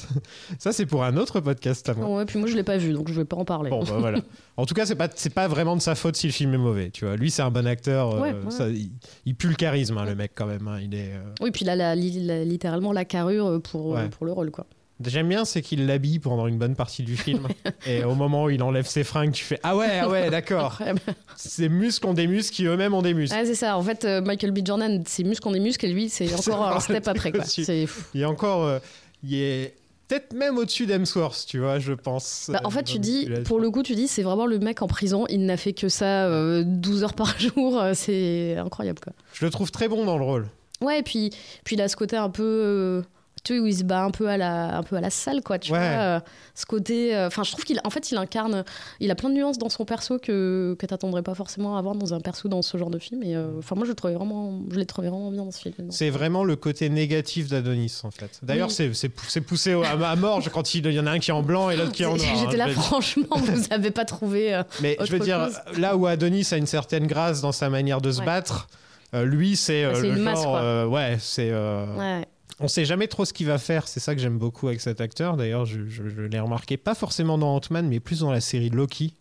Ça, c'est pour un autre podcast à moi. ouais, puis moi je l'ai pas vu, donc je vais pas en parler. Bon, bah voilà. En tout cas, c'est pas c'est pas vraiment de sa faute si le film est mauvais. Tu vois, lui, c'est un bon acteur. euh, Ouais, ouais. ça, il, il pue le charisme, hein, le mec quand même. hein. Il est. euh, Oui, puis là, la- li- la- littéralement la carrure pour, Ouais. pour le rôle, quoi. J'aime bien, c'est qu'il l'habille pendant une bonne partie du film. Et au moment où il enlève ses fringues, tu fais ah ouais, ah ouais, d'accord. Ces muscles ont des muscles qui eux-mêmes ont des muscles. Ah, c'est ça. En fait, euh, Michael B. Jordan, ses muscles ont des muscles et lui, c'est encore un step après, quoi. fou. Il est encore, euh, il est peut-être même au-dessus d'Hemsworth, tu vois, je pense. Bah, en euh, fait, tu dis, pour le coup, tu dis, c'est vraiment le mec en prison. Il n'a fait que ça euh, 12 heures par jour. c'est incroyable, quoi. Je le trouve très bon dans le rôle. Ouais, et puis, puis il a ce côté un peu. Euh, tu sais, où il se bat un peu à la, un peu à la salle, quoi. Tu Ouais. vois, euh, ce côté. euh, Enfin, je trouve qu'il en fait, il incarne. Il a plein de nuances dans son perso que, que t'attendrais pas forcément avoir dans un perso dans ce genre de film. Et euh, enfin, moi, je le trouvais vraiment. Je l'ai trouvé vraiment bien dans ce film. C'est vraiment le côté négatif d'Adonis, en fait. D'ailleurs, Oui. c'est- c'est pou- c'est poussé à, à mort quand il, il y en a un qui est en blanc et l'autre qui est en noir. hein, J'étais là, franchement, vous avez pas trouvé. euh, Mais je veux dire, chose. là où Adonis a une certaine grâce dans sa manière de se Ouais. battre, euh, lui, c'est euh, Ouais, c'est le masse, genre. euh, ouais, c'est. euh, Ouais. On sait jamais trop ce qu'il va faire. C'est ça que j'aime beaucoup avec cet acteur. D'ailleurs, je, je- je l'ai remarqué, pas forcément dans Ant-Man, mais plus dans la série Loki,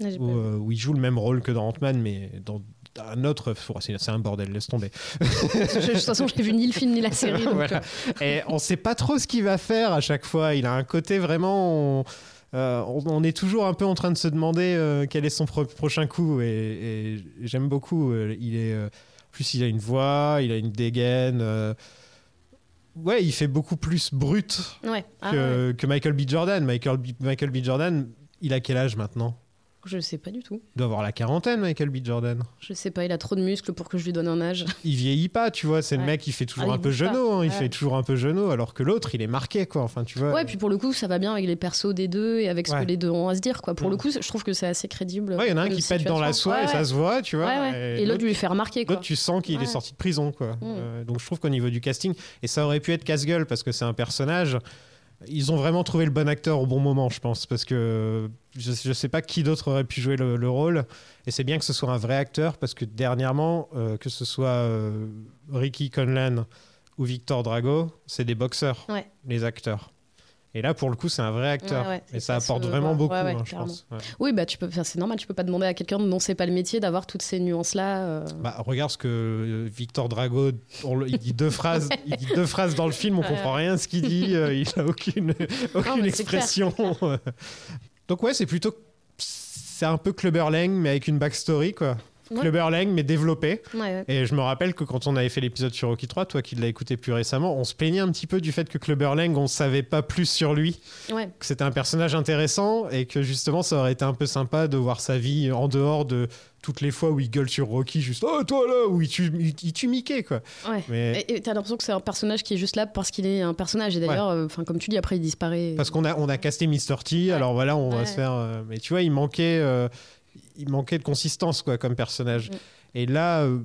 où, vu. euh, où il joue le même rôle que dans Ant-Man, mais dans un autre. oh, C'est un bordel, laisse tomber. Je- de toute façon, j'ai vu ni le film ni la série. Donc, Voilà. euh, Et on sait pas trop ce qu'il va faire à chaque fois. Il a un côté vraiment. On, euh, on- on est toujours un peu en train de se demander euh, quel est son pro- prochain coup. Et, et j'aime beaucoup. il est. en plus, il a une voix, il a une dégaine. Ouais, il fait beaucoup plus brut ouais. Ah, que, ouais. que Michael B. Jordan. Michael B. Michael B. Jordan, il a quel âge maintenant? Je sais pas du tout. Il doit avoir la quarantaine, Michael B. Jordan. Je sais pas, il a trop de muscles pour que je lui donne un âge. Il vieillit pas, tu vois. C'est le mec qui fait toujours Ah, il un peu genou. hein, il Ouais. fait toujours un peu genou, alors que l'autre, il est marqué, quoi. Enfin, tu vois. Ouais, puis pour le coup, ça va bien avec les persos des deux et avec ce Ouais. que les deux ont à se dire. Quoi. Pour Mm. le coup, je trouve que c'est assez crédible. Il y en a un qui pète dans la soie et ça se voit, tu vois. Ouais. Et l'autre lui fait remarquer. Quoi. l'autre, tu sens qu'il est sorti de prison, quoi. Mm. Euh, donc je trouve qu'au niveau du casting, et ça aurait pu être casse-gueule parce que c'est un personnage. Ils ont vraiment trouvé le bon acteur au bon moment, je pense, parce que je, je sais pas qui d'autre aurait pu jouer le, le rôle. Et c'est bien que ce soit un vrai acteur parce que dernièrement, euh, que ce soit euh, Ricky Conlan ou Victor Drago, c'est des boxeurs, Ouais. les acteurs. Et là, pour le coup, c'est un vrai acteur. Ouais, ouais, et ça apporte vraiment beaucoup, Ouais, ouais, hein, je pense. Ouais. Oui, bah, tu peux, enfin, c'est normal, tu peux pas demander à quelqu'un dont c'est pas le métier d'avoir toutes ces nuances-là. euh. Bah, regarde ce que euh, Victor Drago, on le- il dit deux phrases, il dit deux phrases dans le film, on comprend rien à ce qu'il dit, euh, il a aucune, aucune expression. Donc ouais, c'est plutôt, c'est un peu Clubber Lang mais avec une backstory quoi. Ouais. Clubber Lang mais développé. Ouais. Et je me rappelle que quand on avait fait l'épisode sur Rocky 3, toi qui l'as écouté plus récemment, on se plaignait un petit peu du fait que Clubber Lang, on savait pas plus sur lui, que c'était un personnage intéressant et que justement ça aurait été un peu sympa de voir sa vie en dehors de toutes les fois où il gueule sur Rocky, juste oh toi là, où il tue, il, il tue Mickey quoi. Ouais. Mais Et t'as l'impression que c'est un personnage qui est juste là parce qu'il est un personnage. Et d'ailleurs, enfin comme tu dis, après il disparaît. parce qu'on a on a casté Mr T, alors voilà on va se faire. euh, mais tu vois, il manquait, euh, il manquait de consistance quoi comme personnage. Mm. Et là, euh,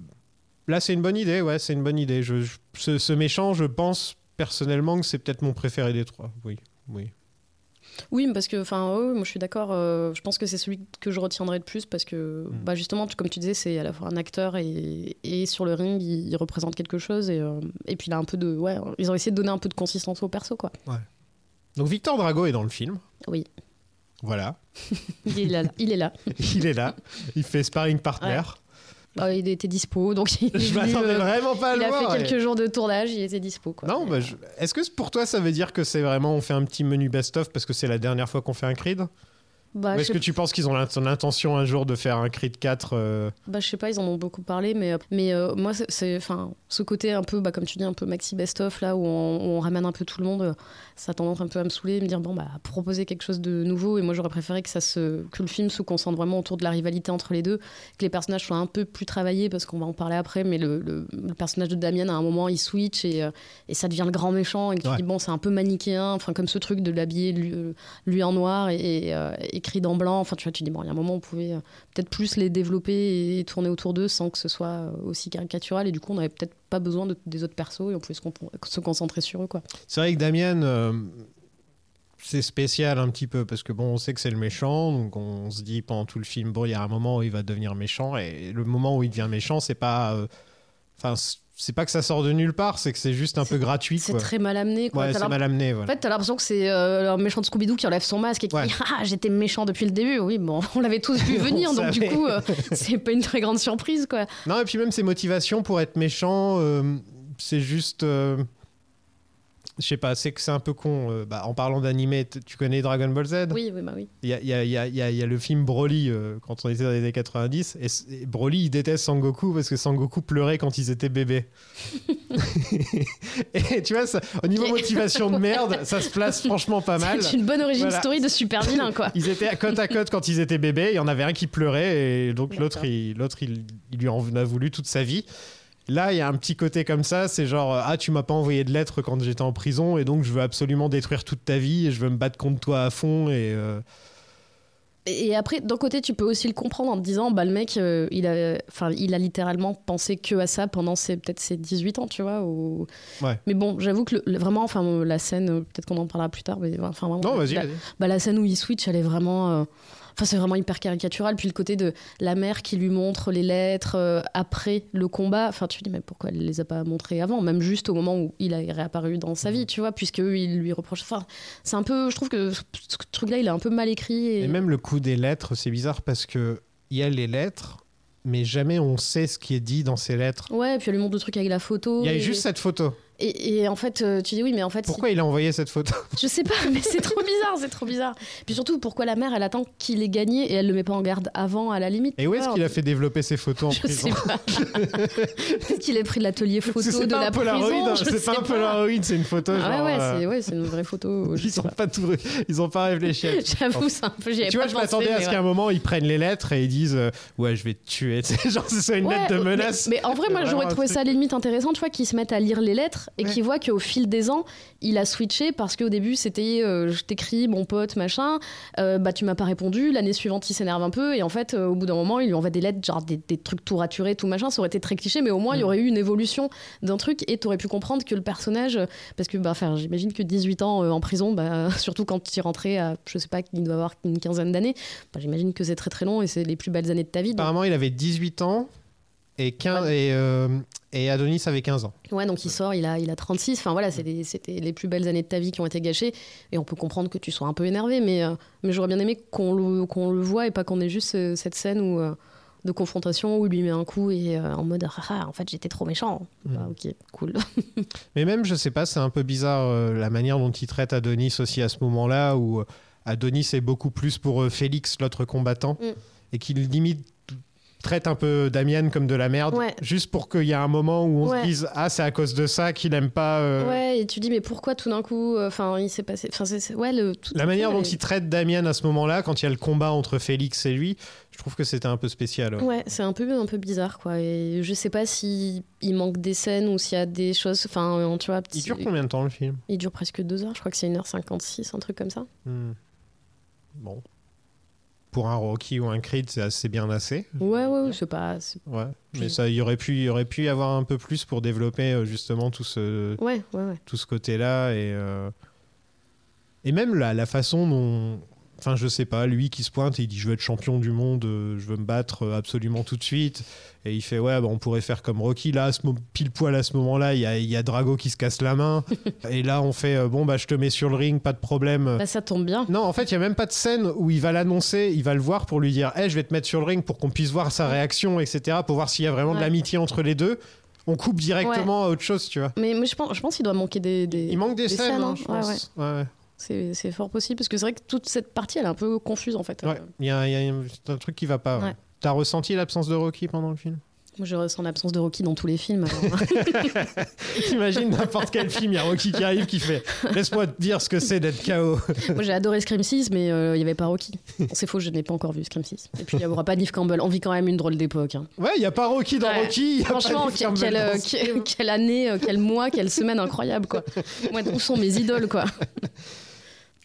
là c'est une bonne idée, ouais, c'est une bonne idée. Je, je- ce, ce méchant, je pense personnellement que c'est peut-être mon préféré des trois. Oui, oui. Oui, parce que, enfin, ouais, moi je suis d'accord. euh, je pense que c'est celui que je retiendrai le plus parce que, Mm. bah, justement, tu- comme tu disais, c'est à la fois un acteur et, et sur le ring, il, il représente quelque chose et, euh, et puis il a un peu de, ouais, ils ont essayé de donner un peu de consistance au perso, quoi. Donc Victor Drago est dans le film. Oui, Voilà. il est là, il est là. Il est là. Il fait sparring partner. Bah, il était dispo, donc il, Je m'attendais euh, vraiment pas à il le a voir. fait quelques jours de tournage, il était dispo, quoi. Non, bah, je- est-ce que pour toi ça veut dire que c'est vraiment on fait un petit menu best-of parce que c'est la dernière fois qu'on fait un Creed? Bah, est-ce que tu penses qu'ils ont l'int- l'intention un jour de faire un Creed 4 euh, Bah, je sais pas, ils en ont beaucoup parlé, mais, mais euh, moi, c'est- enfin ce côté un peu, bah, comme tu dis, un peu maxi best-of, là, où on, où on ramène un peu tout le monde, euh, ça a tendance un peu à me saouler, me dire, bon, bah, proposer quelque chose de nouveau. Et moi, j'aurais préféré que, ça se, que le film se concentre vraiment autour de la rivalité entre les deux, que les personnages soient un peu plus travaillés, parce qu'on va en parler après, mais le, le- le personnage de Damien, à un moment, il switch et, euh, et ça devient le grand méchant, et Ouais. dis, bon, c'est un peu manichéen, enfin, comme ce truc de l'habiller lui, euh, lui en noir et, et, euh, et Creed en blanc. Enfin, tu vois, tu dis, bon, il y a un moment, on pouvait euh, peut-être plus les développer et tourner autour d'eux sans que ce soit euh, aussi caricatural. Et du coup, on n'avait peut-être pas besoin de- des autres persos et on pouvait se, se concentrer sur eux. Quoi. C'est vrai que Damien, euh, c'est spécial un petit peu parce que bon, on sait que c'est le méchant, donc on se dit pendant tout le film, bon, il y a un moment où il va devenir méchant et le moment où il devient méchant, c'est pas, euh, enfin, c'est pas que ça sort de nulle part, c'est que c'est juste un peu gratuit. C'est très mal amené. Quoi. Ouais, c'est mal amené. En Voilà. fait, t'as l'impression que c'est euh, un méchant de Scooby-Doo qui enlève son masque et qui Ouais. dit Ah, j'étais méchant depuis le début. Oui, bon, on l'avait tous vu venir, donc du coup, euh, c'est pas une très grande surprise. quoi. Non, et puis même ses motivations pour être méchant, euh, c'est juste. Je sais pas, c'est que c'est un peu con. euh, bah, en parlant d'animé, tu connais Dragon Ball Z? Oui, oui, bah oui. Il y a, y y y le film Broly euh, quand on était dans les années 90 et, Broly il déteste Sangoku parce que Sangoku pleurait quand ils étaient bébés. et tu vois, ça, au niveau Ok. motivation de merde, ça se place franchement pas mal. C'est une bonne origine Voilà. story de super vilain, quoi. Ils étaient côte à côte quand ils étaient bébés, il y en avait un qui pleurait et donc l'autre D'accord. il, l'autre, il, il lui en a voulu toute sa vie. Là, il y a un petit côté comme ça, c'est genre ah tu m'as pas envoyé de lettres quand j'étais en prison et donc je veux absolument détruire toute ta vie et je veux me battre contre toi à fond et euh, Et après, d'un côté, tu peux aussi le comprendre en te disant, bah, le mec, euh, il, a, enfin, il a littéralement pensé que à ça pendant ses, peut-être ses 18 ans, tu vois. ou- Ouais. Mais bon, j'avoue que le- vraiment, enfin, la scène, euh, peut-être qu'on en parlera plus tard, mais enfin, vraiment, non vas-y, la, vas-y. bah, la scène où il switch, elle est vraiment. euh, Enfin, c'est vraiment hyper caricatural. Puis le côté de la mère qui lui montre les lettres euh, après le combat. Enfin, tu te dis, mais pourquoi elle les a pas montrées avant? Même juste au moment où il a réapparu dans sa vie, tu vois, puisque ils lui reprochent. Enfin, c'est un peu. Je trouve que ce ce truc-là, il est un peu mal écrit. Et... Et même le coup des lettres, c'est bizarre parce que il y a les lettres, mais jamais on sait ce qui est dit dans ces lettres. Ouais, puis elle lui montre le truc avec la photo. Il y a et... juste cette photo. Et, et en fait, euh, tu dis oui, mais en fait, Pourquoi il a envoyé cette photo je sais pas, mais c'est trop bizarre, c'est trop bizarre. Puis surtout, pourquoi la mère, elle attend qu'il ait gagné et elle le met pas en garde avant, à la limite Et où est-ce qu'il a fait développer ses photos en Je prison sais pas. Peut-être qu'il a pris l'atelier photo de la un Polaroid, hein, c'est pas un Polaroid, c'est une photo. Ah genre, ouais, ouais, euh, c'est ouais, c'est une vraie photo. ils ont pas. pas tout, ils ont pas réfléchi. J'avoue, c'est un peu. Tu vois, je m'attendais à ce qu'à un moment ils prennent les lettres et ils disent euh, ouais je vais te tuer. Genre c'est une lettre de menace. Mais, en vrai, moi, j'aurais trouvé ça à la limite intéressant, tu vois, qu'ils se mettent à lire les lettres et Ouais. qu'ils voient qu'au fil des ans, il a switché parce qu'au début, c'était euh, je t'écris, mon pote, machin, euh, bah tu m'as pas répondu. L'année suivante, il s'énerve un peu et en fait, euh, au bout d'un moment, il lui envoie des lettres, genre des, des trucs tout raturés, tout machin. Ça aurait été très cliché, mais au moins, il y aurait eu une évolution d'un truc et t'aurais pu comprendre que le personnage, euh, parce que bah, j'imagine que 18 ans en prison, bah, surtout quand il rentrait à, je sais pas, il doit avoir une quinzaine d'années, bah, j'imagine que c'est très très long et c'est les plus belles années de ta vie. donc- Apparemment il avait 18 ans et 15 et, euh, et Adonis avait 15 ans. Ouais, donc il sort, il a, il a 36. Enfin voilà, c'était les plus belles années de ta vie qui ont été gâchées. Et on peut comprendre que tu sois un peu énervé, mais, euh, mais j'aurais bien aimé qu'on le, qu'on le voit et pas qu'on ait juste euh, cette scène où, de confrontation où il lui met un coup et en mode ah, ah, en fait j'étais trop méchant. Mm. Bah, ok, cool. Mais même, je sais pas, c'est un peu bizarre la manière dont il traite Adonis aussi à ce moment-là, où Adonis est beaucoup plus pour Félix, l'autre combattant, Mm. et qu'il limite traite un peu Damien comme de la merde, Ouais. juste pour qu'il y ait un moment où on Ouais. se dise Ah, c'est à cause de ça qu'il aime pas. euh, Ouais, et tu dis mais pourquoi tout d'un coup, euh, enfin il s'est passé, enfin c'est ouais le. tout- La manière dont il traite Damien à ce moment-là, quand il y a le combat entre Félix et lui, je trouve que c'était un peu spécial. ouais. Ouais, c'est un peu, un peu bizarre quoi. Et je sais pas si il manque des scènes ou s'il y a des choses. Enfin, euh, tu vois, Il petit- dure combien de temps le film? Il dure presque deux heures. Je crois que c'est 1h56, un truc comme ça. Hmm. Bon. Pour un Rocky ou un Creed, c'est assez bien assez. Ouais, ouais, ouais, c'est pas. Ouais, mais ça, il y aurait pu, y aurait pu y avoir un peu plus pour développer euh, justement tout ce, Ouais, ouais, ouais. tout ce côté-là et euh, Et même la, la façon dont. Enfin, je sais pas, lui qui se pointe et il dit Je veux être champion du monde, euh, je veux me battre euh, absolument tout de suite. Et il fait Ouais, bah, on pourrait faire comme Rocky. Là, à ce pile poil à ce moment-là, il y y a Drago qui se casse la main. et là, on fait euh, Bon, bah, je te mets sur le ring, pas de problème. Bah, ça tombe bien. Non, en fait, il y a même pas de scène où il va l'annoncer, il va le voir pour lui dire hey, je vais te mettre sur le ring pour qu'on puisse voir sa réaction, etc., pour voir s'il y a vraiment de l'amitié entre les deux. On coupe directement à autre chose, tu vois. Mais je pense, je pense qu'il doit manquer des. des- Il manque des, des scènes, scènes, hein, hein. je Ouais, pense. Ouais, ouais. C'est fort possible parce que c'est vrai que toute cette partie, elle est un peu confuse en fait. Ouais, il y a, il y a un truc qui va pas. ouais. Ouais. T'as ressenti l'absence de Rocky pendant le film? Moi, je ressens l'absence de Rocky dans tous les films. T'imagines n'importe quel film, il y a Rocky qui arrive qui fait Laisse-moi te dire ce que c'est d'être KO. Moi, j'ai adoré Scream 6, mais euh, il n'y avait pas Rocky. C'est faux, je n'ai pas encore vu Scream 6. Et puis, il n'y aura pas Neve Campbell. On vit quand même une drôle d'époque. hein. Ouais, il y a pas Rocky dans Ouais. Rocky. y a Franchement, Neve que- Campbell quelle, dans euh, ce que- film. quelle année, euh, quel mois, quelle semaine incroyable, quoi. Moi, où sont mes idoles, quoi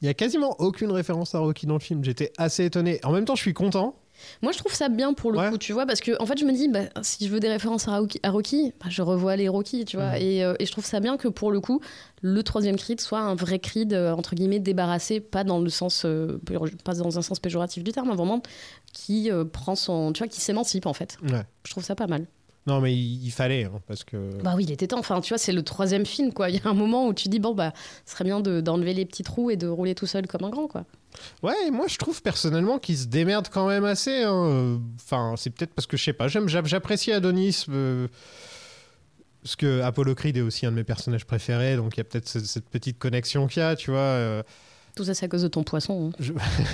Il y a quasiment aucune référence à Rocky dans le film. J'étais assez étonné. En même temps, je suis content. Moi, je trouve ça bien pour le Ouais. coup, tu vois, parce que en fait, je me dis, bah, si je veux des références à Rocky, à Rocky, bah, je revois les Rocky, tu vois, et, euh, et je trouve ça bien que pour le coup, le troisième Creed soit un vrai Creed euh, entre guillemets débarrassé, pas dans le sens, euh, pas dans un sens péjoratif du terme, hein, vraiment qui prend son, tu vois, qui s'émancipe en fait. Ouais. Je trouve ça pas mal. Non, mais il, fallait, hein, parce que. Bah oui, il était temps. Enfin, tu vois, c'est le troisième film, quoi. Il y a un moment où tu dis, bon, bah, ce serait bien de- d'enlever les petits trous et de rouler tout seul comme un grand, quoi. Ouais, et moi je trouve personnellement qu'il se démerde quand même assez. hein. Enfin, c'est peut-être parce que je sais pas, j'apprécie Adonis. euh, parce que Apollo Creed est aussi un de mes personnages préférés, donc il y a peut-être cette, cette petite connexion qu'il y a, tu vois. euh, Tout ça, c'est à cause de ton poisson. hein. je,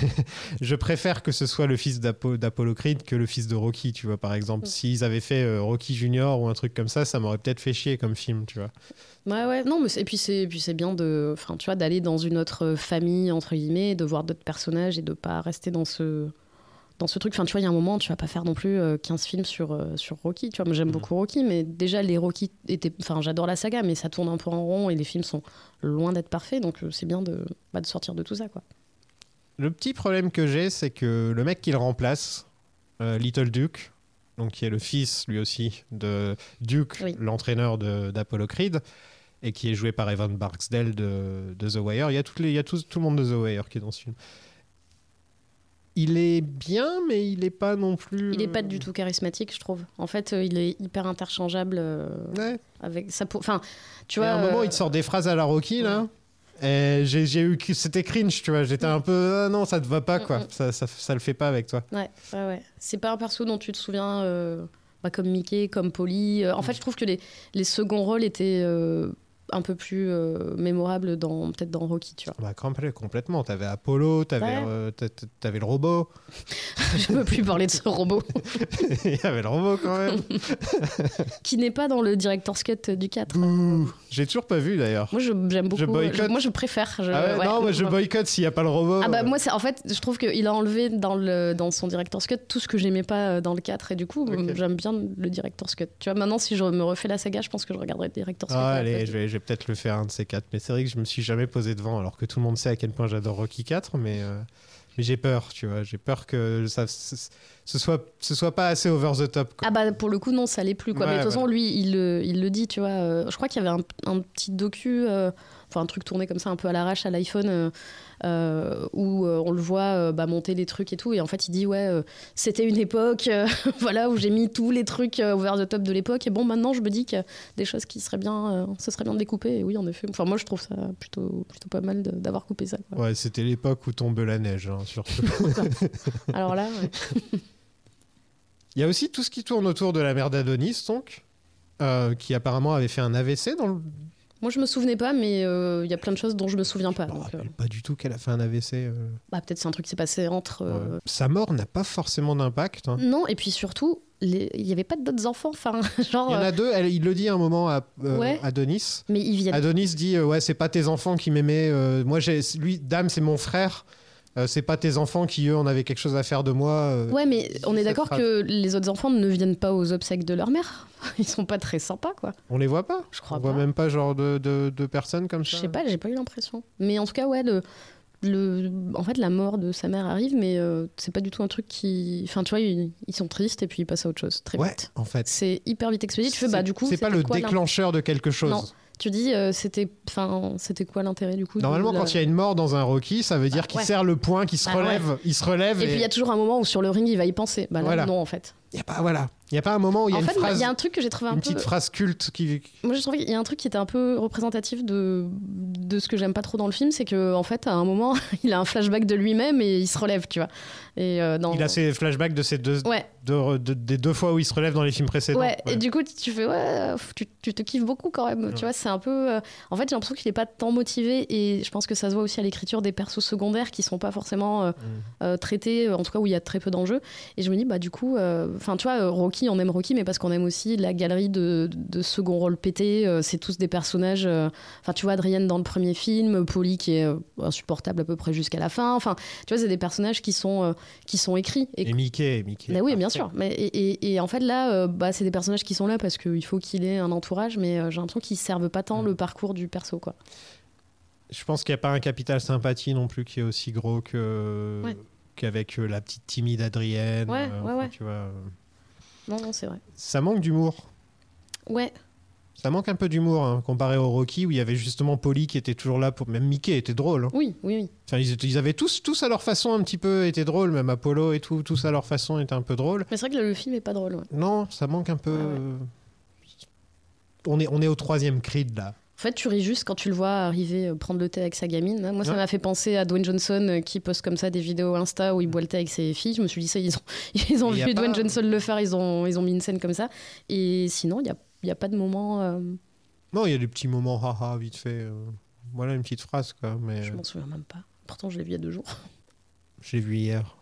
je préfère que ce soit le fils d'Apo- d'Apollo Creed que le fils de Rocky, tu vois, par exemple. Mm. S'ils avaient fait euh, Rocky Junior ou un truc comme ça, ça m'aurait peut-être fait chier comme film, tu vois. Ouais, ouais, non, mais et puis c'est, puis c'est bien de, enfin, tu vois, d'aller dans une autre famille entre guillemets, de voir d'autres personnages et de pas rester dans ce, dans ce truc. Enfin, tu vois, il y a un moment, tu vas pas faire non plus euh, 15 films sur euh, sur Rocky. Tu vois, moi j'aime Mhm. beaucoup Rocky, mais déjà les Rocky étaient, enfin, j'adore la saga, mais ça tourne un peu en rond et les films sont loin d'être parfaits, donc euh, c'est bien de, bah, de sortir de tout ça, quoi. Le petit problème que j'ai, c'est que le mec qui le remplace, euh, Little Duke, donc qui est le fils lui aussi de Duke, Oui. l'entraîneur d'Apollo Creed, et qui est joué par Evan Barksdale de, de The Wire. Il y a, toutes les, il y a tout, tout le monde de The Wire qui est dans ce film. Il est bien, mais il est pas non plus. Il est pas du tout charismatique, je trouve. En fait, euh, il est hyper interchangeable euh, Ouais. avec ça. pour- Enfin, tu vois. a un moment, euh, il te sort des phrases à la Rocky, là. Et j'ai j'ai eu. C'était cringe, tu vois. J'étais un peu. Ah non, ça te va pas, quoi. Mm, mm. Ça, ça, ça le fait pas avec toi. Ouais, ouais, ouais. C'est pas un perso dont tu te souviens euh, bah, comme Mickey, comme Polly. Euh, en fait, je trouve que les, les seconds rôles étaient euh, un peu plus euh, mémorables dans peut-être dans Rocky, tu vois. Bah, complè- complètement. T'avais Apollo, t'avais Ouais. euh, le robot. je peux plus parler de ce robot Il y avait le robot quand même. qui n'est pas dans le director's cut du 4. Bouh. J'ai toujours pas vu d'ailleurs. Moi, je- j'aime beaucoup. Je boycotte. moi, je préfère. Je- Ah ouais, ouais, non, moi je boycotte s'il y a pas le robot. Ah bah moi c'est en fait je trouve qu'il a enlevé dans le dans son director's cut tout ce que j'aimais pas euh, dans le 4 et du coup j'aime bien le director's cut. Tu vois maintenant si je me refais la saga je pense que je regarderai le director's cut. Ah, la allez, je vais, je vais peut-être le faire un de ces quatre. Mais c'est vrai que je me suis jamais posé devant, alors que tout le monde sait à quel point j'adore Rocky 4, mais, euh, mais j'ai peur, tu vois. J'ai peur que ça, ce, soit, ce soit pas assez over the top. Quoi. Ah bah pour le coup non ça l'est plus quoi. Ouais, mais de toute façon voilà. lui il le, il le dit tu vois. euh, je crois qu'il y avait un, un petit docu, euh, enfin un truc tourné comme ça un peu à l'arrache à l'iPhone euh, euh, où euh, on le voit bah, monter des trucs et tout et en fait il dit ouais c'était une époque voilà où j'ai mis tous les trucs over the top de l'époque et bon maintenant je me dis a des choses qui seraient bien, ce serait bien de les couper et oui en effet. Enfin moi je trouve ça plutôt plutôt pas mal d'avoir coupé ça. quoi. Ouais, c'était l'époque où tombe la neige, hein, surtout. Alors là ouais. Il y a aussi tout ce qui tourne autour de la mère d'Adonis, donc, euh, qui apparemment avait fait un AVC dans le. Moi je me souvenais pas mais euh, il y a plein de choses dont je me souviens pas. Je me donc, euh, pas du tout qu'elle a fait un AVC. euh. bah, peut-être c'est un truc qui s'est passé entre. Ouais. Sa mort n'a pas forcément d'impact. hein. Non, et puis surtout, les- il n'y avait pas d'autres enfants. Enfin, genre. Il y en a deux, elle- il le dit à un moment à Ouais. Adonis. Mais ils viennent. Adonis dit ouais c'est pas tes enfants qui m'aimaient moi j'ai lui Dame c'est mon frère Euh, c'est pas tes enfants qui eux en avaient quelque chose à faire de moi euh. Ouais, mais on est d'accord que les autres enfants ne viennent pas aux obsèques de leur mère. Ils sont pas très sympas, quoi. on les voit pas Je crois on pas. voit même pas genre de, de, de personnes comme Je ça sais pas, j'ai pas eu l'impression. Mais en tout cas, ouais, le, le, en fait, la mort de sa mère arrive, mais euh, c'est pas du tout un truc qui. Enfin, tu vois, ils, ils sont tristes et puis ils passent à autre chose très ouais vite. en fait C'est hyper vite expédié. Tu fais, bah, du coup. c'est pas le quoi déclencheur de quelque chose Non. Tu dis, euh, c'était, enfin, c'était quoi l'intérêt du coup de Normalement, quand il y a une mort dans un Rocky, ça veut dire Bah, qu'il ouais. serre le poing, qu'il se Bah, ouais. relève, il se relève. Et puis il y a toujours un moment où sur le ring il va y penser. Bah là, Voilà. non en fait. Il y a pas, voilà, il y a pas un moment où il y a en une fait, phrase, y a un truc que j'ai trouvé un une peu. petite phrase culte qui. Moi, j'ai trouvé qu'il y a un truc qui était un peu représentatif de, de ce que j'aime pas trop dans le film, c'est que en fait, à un moment, il a un flashback de lui-même et il se relève, tu vois. Et euh, dans... Il a ses flashbacks de ces deux, Ouais, de- de- des deux fois où il se relève dans les films précédents. ouais. Ouais. Et du coup, tu fais ouais, tu, tu te kiffes beaucoup quand même. Ouais. Tu vois, c'est un peu. euh, En fait, j'ai l'impression qu'il est pas tant motivé et je pense que ça se voit aussi à l'écriture des persos secondaires qui sont pas forcément euh, Mm. euh, traités, en tout cas où il y a très peu d'enjeux. Et je me dis, bah du coup, enfin, tu vois, euh, Rocky, on aime Rocky, mais parce qu'on aime aussi la galerie de, de second rôle pété. euh, c'est tous des personnages. euh, Enfin, tu vois, Adrienne dans le premier film, Polly qui est euh, insupportable à peu près jusqu'à la fin. Enfin, tu vois, c'est des personnages qui sont, euh, qui sont écrits. Et, Et Mickey, Mickey. Bah oui, bien sûr. Mais, et, et- et en fait, là, euh, bah, c'est des personnages qui sont là parce qu'il faut qu'il ait un entourage, mais euh, j'ai l'impression qu'ils servent pas tant Mm. le parcours du perso, quoi. Je pense qu'il n'y a pas un capital sympathie non plus qui est aussi gros que Ouais. Qu'avec euh, la petite timide Adrienne. Ouais, euh, ouais, enfin, ouais. Tu vois, euh, Non, non, c'est vrai. ça manque d'humour. Ouais, Ça manque un peu d'humour hein, comparé au Rocky où il y avait justement Polly qui était toujours là pour. Même Mickey était drôle. hein. oui, oui, oui. Enfin, ils, étaient- ils avaient tous, tous à leur façon un petit peu été drôles, même Apollo et tout, tous à leur façon étaient un peu drôles. Mais c'est vrai que le, le film est pas drôle. ouais. Non, ça manque un peu. Ouais. On, est, on est au troisième Creed là. En fait, tu ris juste quand tu le vois arriver euh, prendre le thé avec sa gamine. Moi, ça m'a fait penser à Dwayne Johnson euh, qui poste comme ça des vidéos Insta où il boit le thé avec ses filles. Je me suis dit, ça, ils ont, ils ont vu pas- Dwayne Johnson le faire, ils ont, ils ont mis une scène comme ça. Et sinon, il n'y a, y a pas de moment. euh, Non, il y a des petits moments haha vite fait. Voilà une petite phrase quoi. Mais Je m'en souviens même pas. Pourtant, je l'ai vu il y a deux jours. je l'ai vu hier.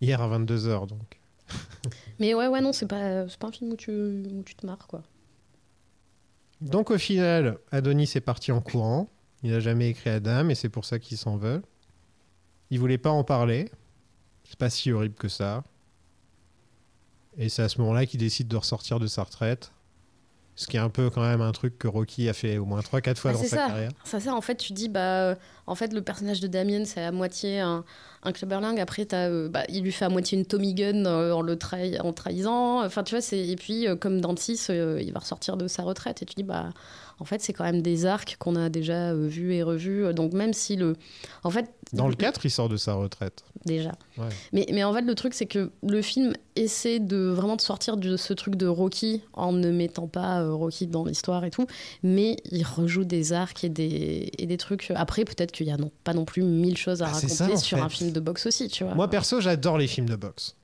Hier à 22h donc. Mais ouais, ouais, non, c'est pas, pas un film où tu, où tu te marres, quoi. Donc au final, Adonis est parti en courant. Il n'a jamais écrit à Dame et c'est pour ça qu'il s'en veut. Il voulait pas en parler. C'est pas si horrible que ça. Et c'est à ce moment-là qu'il décide de ressortir de sa retraite. Ce qui est un peu quand même un truc que Rocky a fait au moins 3-4 fois Ah, dans c'est sa ça. carrière. Ça, ça, en fait, tu dis, bah, euh, en fait, le personnage de Damien, c'est à moitié un, un clubberling. Après, t'as, euh, bah, il lui fait à moitié une Tommy Gun euh, en le trahi- en trahisant. Enfin, tu vois, c'est, et puis, euh, comme dans le 6, il va ressortir de sa retraite. Et tu dis, bah, en fait, c'est quand même des arcs qu'on a déjà euh, vus et revus. Donc, même si le. En fait. Dans le 4, il sort de sa retraite. Déjà. Ouais. Mais, mais en fait, le truc, c'est que le film essaie de vraiment de sortir de ce truc de Rocky en ne mettant pas euh, Rocky dans l'histoire et tout, mais il rejoue des arcs et des, et des trucs. Après, peut-être qu'il y a non, pas non plus mille choses à Ah, c'est raconter ça, sur fait. un film de boxe aussi, tu vois. Moi perso, j'adore les films de boxe.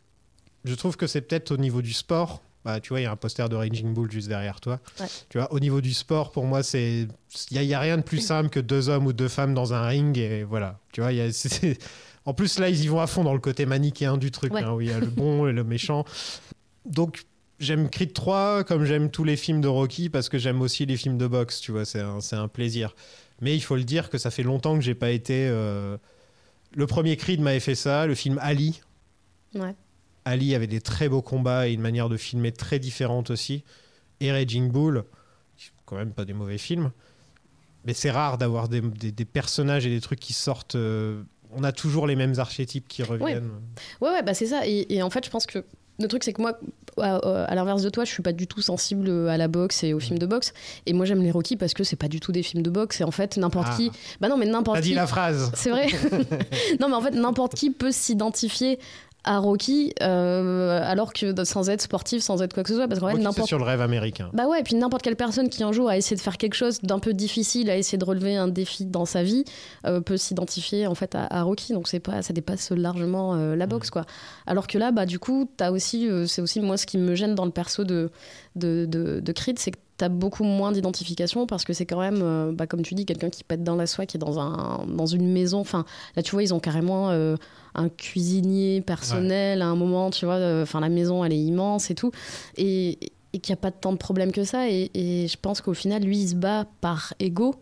Je trouve que c'est peut-être au niveau du sport. Bah, tu vois, il y a un poster de Raging Bull juste derrière toi. Ouais. Tu vois, au niveau du sport, pour moi, c'est il y, a- rien de plus simple que deux hommes ou deux femmes dans un ring et voilà. Tu vois, y a- en plus là, ils y vont à fond dans le côté manichéen du truc, Ouais. hein, où il y a le bon et le méchant. Donc j'aime Creed 3 comme j'aime tous les films de Rocky parce que j'aime aussi les films de boxe. Tu vois, c'est un, un plaisir. Mais il faut le dire que ça fait longtemps que j'ai pas été. euh, Le premier Creed m'avait fait ça, le film Ali. Ouais. Ali avait des très beaux combats et une manière de filmer très différente aussi. Et Raging Bull, quand même pas des mauvais films. Mais c'est rare d'avoir des, des- des personnages et des trucs qui sortent. euh, on a toujours les mêmes archétypes qui reviennent. Ouais, ouais, bah c'est ça. Et, et en fait, je pense que le truc, c'est que moi, à, à l'inverse de toi, je suis pas du tout sensible à la boxe et aux films de boxe. Et moi, j'aime les Rocky parce que c'est pas du tout des films de boxe. Et en fait, n'importe Ah. qui. Bah non, mais n'importe T'as qui. dit la phrase. C'est vrai. non, mais en fait, n'importe qui peut s'identifier à Rocky, euh, alors que sans être sportif, sans être quoi que ce soit, parce qu'en fait, n'importe. sur le rêve américain. Bah ouais, et puis n'importe quelle personne qui un jour a essayé de faire quelque chose d'un peu difficile, a essayé de relever un défi dans sa vie, euh, peut s'identifier en fait à, à Rocky. Donc c'est pas, ça dépasse largement euh, la boxe quoi. Alors que là, bah du coup, t'as aussi, c'est aussi moi ce qui me gêne dans le perso de de, de, de Creed, c'est que t'as beaucoup moins d'identification parce que c'est quand même, euh, bah, comme tu dis, quelqu'un qui pète dans la soie, qui est dans un dans une maison. Enfin, là tu vois, ils ont carrément euh, un cuisinier personnel à un moment, tu vois. euh, Enfin, la maison, elle est immense et tout. Et, et qu'il n'y a pas tant de problèmes que ça. Et, et je pense qu'au final, lui, il se bat par ego.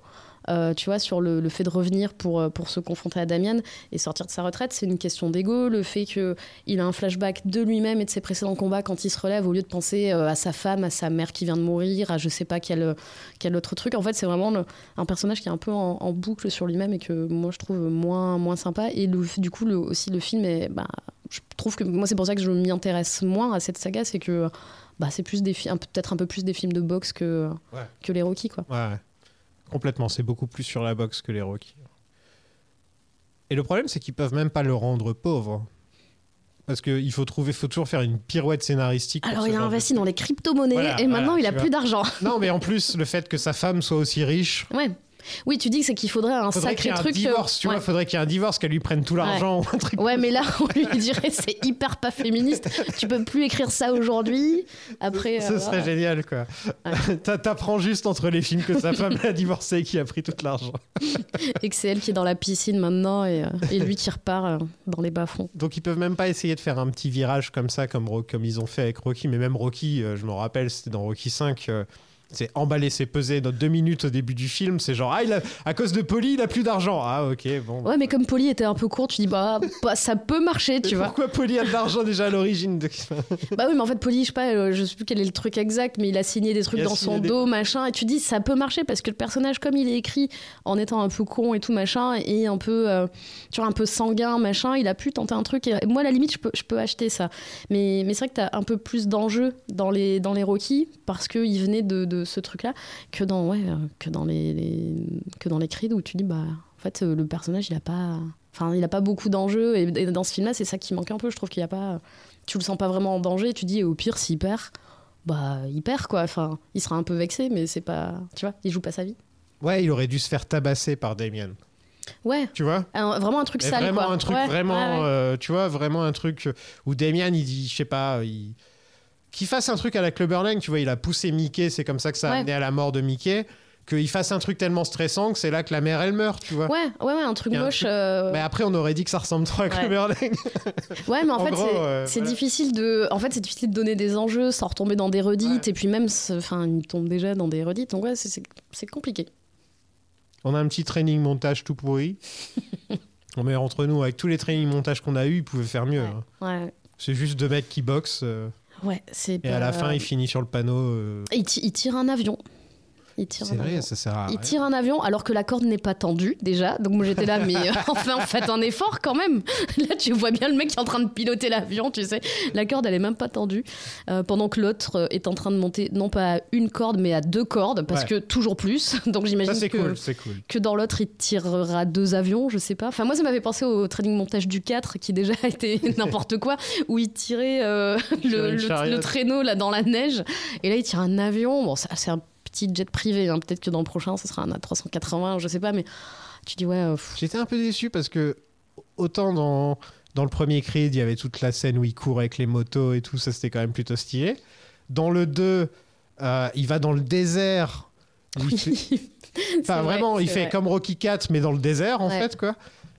Euh, tu vois, sur le, le fait de revenir pour, euh, pour se confronter à Damien et sortir de sa retraite, c'est une question d'ego. Le fait qu'il a un flashback de lui-même et de ses précédents combats quand il se relève, au lieu de penser euh, à sa femme, à sa mère qui vient de mourir, à je sais pas quel, quel autre truc. En fait, c'est vraiment le- un personnage qui est un peu en, en boucle sur lui-même et que moi, je trouve moins, moins sympa. Et le- du coup, le- aussi, le film est. Bah, je trouve que moi, c'est pour ça que je m'y intéresse moins à cette saga, c'est que bah, c'est plus des peut-être un peu plus des films de boxe que, Ouais. que les Rocky, quoi. Ouais. Complètement, c'est beaucoup plus sur la boxe que les Rocky. Et le problème, c'est qu'ils peuvent même pas le rendre pauvre. Parce qu'il faut trouver, faut toujours faire une pirouette scénaristique. Alors il a de investi dans les crypto-monnaies Voilà, et maintenant voilà, il a plus d'argent. Non, mais en plus, le fait que sa femme soit aussi riche, Ouais. Oui, tu dis que c'est qu'il faudrait un faudrait qu'il y sacré ait un truc. euh, divorce, tu ouais. vois, faudrait qu'il y ait un divorce, qu'elle lui prenne tout l'argent ou un truc. Ouais, mais là, on lui dirait c'est hyper pas féministe. Tu peux plus écrire ça aujourd'hui. Après, Ce euh, serait voilà. génial, quoi. T'a- T'apprends juste entre les films que sa femme l'a divorcé et qui a pris tout l'argent. et que c'est elle qui est dans la piscine maintenant et, euh, et lui qui repart dans les bas-fonds. Donc ils peuvent même pas essayer de faire un petit virage comme ça, comme, comme ils ont fait avec Rocky. Mais même Rocky, je me rappelle, c'était dans Rocky 5. C'est emballer, c'est peser dans deux minutes au début du film. C'est genre, ah, il a- à cause de Polly, il a plus d'argent. Ah, ok, bon. Ouais, mais comme Polly était un peu court, tu dis bah, bah, ça peut marcher, tu Mais vois. Pourquoi Polly a de l'argent déjà à l'origine de- Bah oui, mais en fait, Polly, je sais pas, euh, je sais plus quel est le truc exact, mais il a signé des trucs dans son des- dos, machin, et tu dis ça peut marcher parce que le personnage, comme il est écrit en étant un peu con et tout, machin, et un peu, euh, tu vois, un peu sanguin, machin, il a pu tenter un truc. Et moi, à la limite, je peux, je peux acheter ça. Mais, mais c'est vrai que t'as un peu plus d'enjeux dans les, dans les Rocky parce qu'il venait de, de ce truc-là que dans, ouais, euh, que dans les, les- que dans les Creed où tu dis, bah, en fait, euh, le personnage, il a pas. Enfin, il a pas beaucoup d'enjeux, et, et dans ce film-là, c'est ça qui manque un peu. Je trouve qu'il y a pas tu le sens pas vraiment en danger. Tu dis, au pire, s'il perd, bah, il perd, quoi. Enfin, il sera un peu vexé, mais c'est pas. Tu vois, il joue pas sa vie. Ouais, il aurait dû se faire tabasser par Damien. Ouais, Tu vois un- vraiment un truc sale, vraiment quoi. un truc Ouais, vraiment ouais, ouais. euh, tu vois vraiment un truc où Damien il dit je sais pas il qu'il fasse un truc à la Clubberlang tu vois il a poussé Mickey c'est comme ça que ça a Ouais. amené à la mort de Mickey qu'il fasse un truc tellement stressant que c'est là que la mère elle meurt tu vois Ouais, ouais, ouais, un truc un moche. truc- euh, mais après on aurait dit que ça ressemble trop à. Clubberlang Ouais, mais en, En fait, c'est euh, voilà. difficile de. En fait, c'est difficile de donner des enjeux sans retomber dans des redites. Et puis même, enfin, il tombe déjà dans des redites. Donc ouais, c'est- compliqué. on a un petit training montage tout pourri on met entre nous avec tous les training montages qu'on a eu ils pouvaient faire mieux Ouais. hein. Ouais, c'est juste deux mecs qui boxent euh, ouais, c'est. et à la fin il finit sur le panneau euh, il tire un avion. Il tire c'est un vrai avion. ça sert à Il rien. tire un avion alors que la corde n'est pas tendue déjà. Donc moi j'étais là, mais euh, enfin faites un effort quand même. Là tu vois bien le mec qui est en train de piloter l'avion, tu sais. La corde elle est même pas tendue. Euh, pendant que l'autre euh, est en train de monter non pas à une corde mais à deux cordes parce Ouais. que toujours plus. Donc j'imagine que, cool c'est cool que dans l'autre il tirera deux avions, je sais pas. Enfin moi ça m'avait pensé au training montage du 4 qui déjà était n'importe quoi où il tirait euh, le traîneau là dans la neige et là il tire un avion. Bon ça c'est un petit jet privé, hein. peut-être que dans le prochain ce sera un A380, je sais pas, mais tu dis ouais. pff, J'étais un peu déçu parce que autant dans, dans le premier Creed, il y avait toute la scène où il court avec les motos et tout, ça c'était quand même plutôt stylé. Dans le 2, euh, il va dans le désert. Il fait- C'est Enfin, vrai, vraiment, il fait vrai. comme Rocky 4, mais dans le désert, en Ouais. fait, quoi.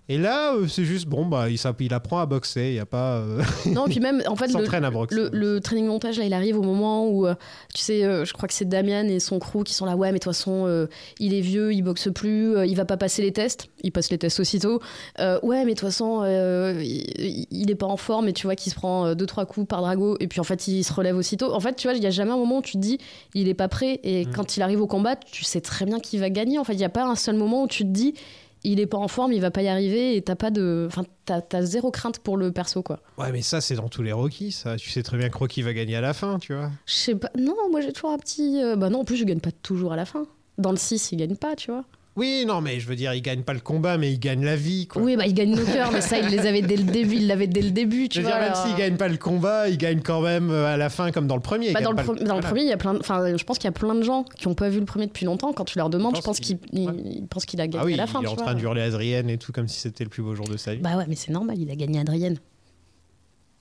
Et là, euh, c'est juste, bon, bah, il, apprend à boxer, il y a pas. euh, Non, puis même, en fait, le, à boxer. le, le training montage, là, il arrive au moment où, euh, tu sais, je crois que c'est Damian et son crew qui sont là, ouais, mais de toute façon, il est vieux, il boxe plus, il va pas passer les tests. Il passe les tests aussitôt. Ouais, mais de toute façon, il, il est pas en forme et tu vois qu'il se prend deux, trois coups par Drago et puis en fait, il se relève aussitôt. En fait, tu vois, il y a jamais un moment où tu te dis, il est pas prêt et Mm. quand il arrive au combat, tu sais très bien qu'il va gagner. En fait, il y a pas un seul moment où tu te dis, il est pas en forme, il va pas y arriver et t'as pas de. Enfin, t'as t'as zéro crainte pour le perso, quoi. Ouais, mais ça, c'est dans tous les Rocky, ça. Tu sais très bien que Rocky va gagner à la fin, tu vois. Je sais pas. Non, moi j'ai toujours un petit. euh, Bah non, en plus je gagne pas toujours à la fin. Dans le 6, il gagne pas, tu vois. Oui, non, mais je veux dire, il gagne pas le combat, mais il gagne la vie, quoi. Oui, bah il gagne nos cœurs, mais ça, il les avait dès le début. Il l'avait dès le début, tu je veux vois. dire, même alors, s'il gagne pas le combat, il gagne quand même euh, à la fin, comme dans le premier. Bah, dans le, pas pre- dans le voilà. premier, il y a plein. de- Enfin, je pense qu'il y a plein de gens qui ont pas vu le premier depuis longtemps. Quand tu leur demandes, Je pense qu'ils ils- ouais. ils pensent qu'il a gagné Ah oui, à la fin. il est en vois. train d'hurler Adrienne et tout, comme si c'était le plus beau jour de sa vie. Bah ouais, mais c'est normal, il a gagné Adrienne.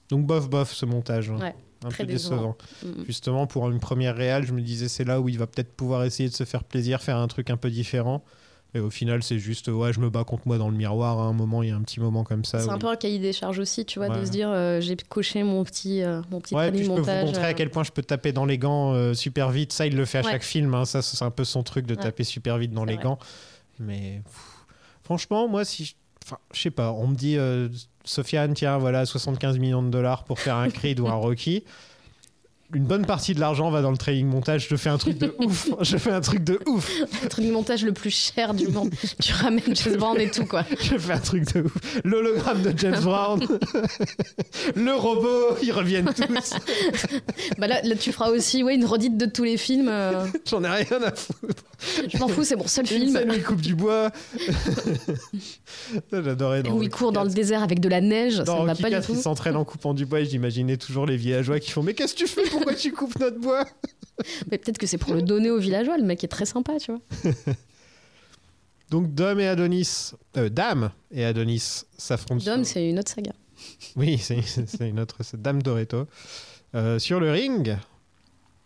Donc bof, bof, ce montage. hein. Ouais, un très peu décevant. décevant. Mm. Justement, pour une première réal, je me disais, c'est là où il va peut-être pouvoir essayer de se faire plaisir, faire un truc un peu différent. Et au final, c'est juste, ouais, je me bats contre moi dans le miroir. À un moment, il y a un petit moment comme ça. C'est où- un peu un cahier des charges aussi, tu vois, Ouais. de se dire euh, j'ai coché mon petit, euh, mon petit Ouais, puis je peux vous montrer à euh, quel point je peux taper dans les gants euh, super vite. Ça, il le fait à Ouais. chaque film. hein. Ça, c'est un peu son truc de taper super vite dans les vrai. gants. Mais pff, franchement, moi, si. je- Enfin, je sais pas. On me dit, euh, Sofiane, tiens, voilà, 75 millions de dollars pour faire un Creed ou un Rocky. Une bonne partie de l'argent va dans le training montage. Je fais un truc de ouf. Je fais un truc de ouf. le training montage le plus cher du monde. tu ramènes James Brown et tout, quoi. Je fais un truc de ouf. L'hologramme de James Brown. le robot. Ils reviennent tous. Bah là, là, tu feras aussi ouais, une redite de tous les films. euh, J'en ai rien à foutre. Je m'en fous, c'est mon seul Une film. scène où il coupe du bois. Ça, J'adorais. Où il court dans le désert avec de la neige, ça Dans ne va pas du tout. il s'entraîne en coupant du bois et j'imaginais toujours les villageois qui font Mais qu'est-ce que tu fais Pourquoi tu coupes notre bois? Mais peut-être que c'est pour le donner aux villageois, le mec est très sympa, tu vois. Donc Dom et Adonis, euh, Dame et Adonis s'affrontent. Dom, sur- c'est une autre saga. Oui, c'est c'est une autre, c'est Dame Doreto. Euh, sur le ring,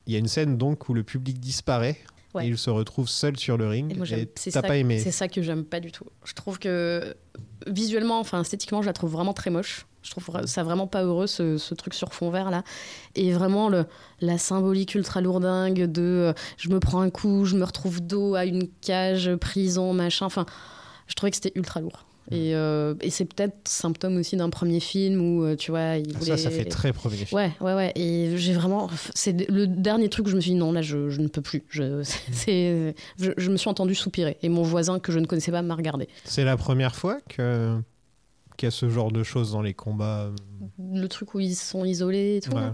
il y a une scène donc où le public disparaît Ouais. et il se retrouve seul sur le ring. Et moi, j'aime- Et c'est t'as pas aimé c'est ça que j'aime pas du tout. Je trouve que visuellement, enfin esthétiquement, je la trouve vraiment très moche. Je trouve ça vraiment pas heureux ce, ce truc sur fond vert là. Et vraiment le, la symbolique ultra lourdingue de euh, je me prends un coup, je me retrouve dos à une cage, prison, machin. Enfin, je trouvais que c'était ultra lourd. Et, euh, et c'est peut-être symptôme aussi d'un premier film où euh, tu vois, il voulait. Ça, ça fait très premier film. Ouais, ouais, ouais. Et j'ai vraiment. C'est le dernier truc où je me suis dit non, là, je, je ne peux plus. Je, c'est, je, je me suis entendu soupirer. Et mon voisin que je ne connaissais pas m'a regardé. C'est la première fois que qu'il y a ce genre de choses dans les combats. Le truc où ils sont isolés et tout, Ouais.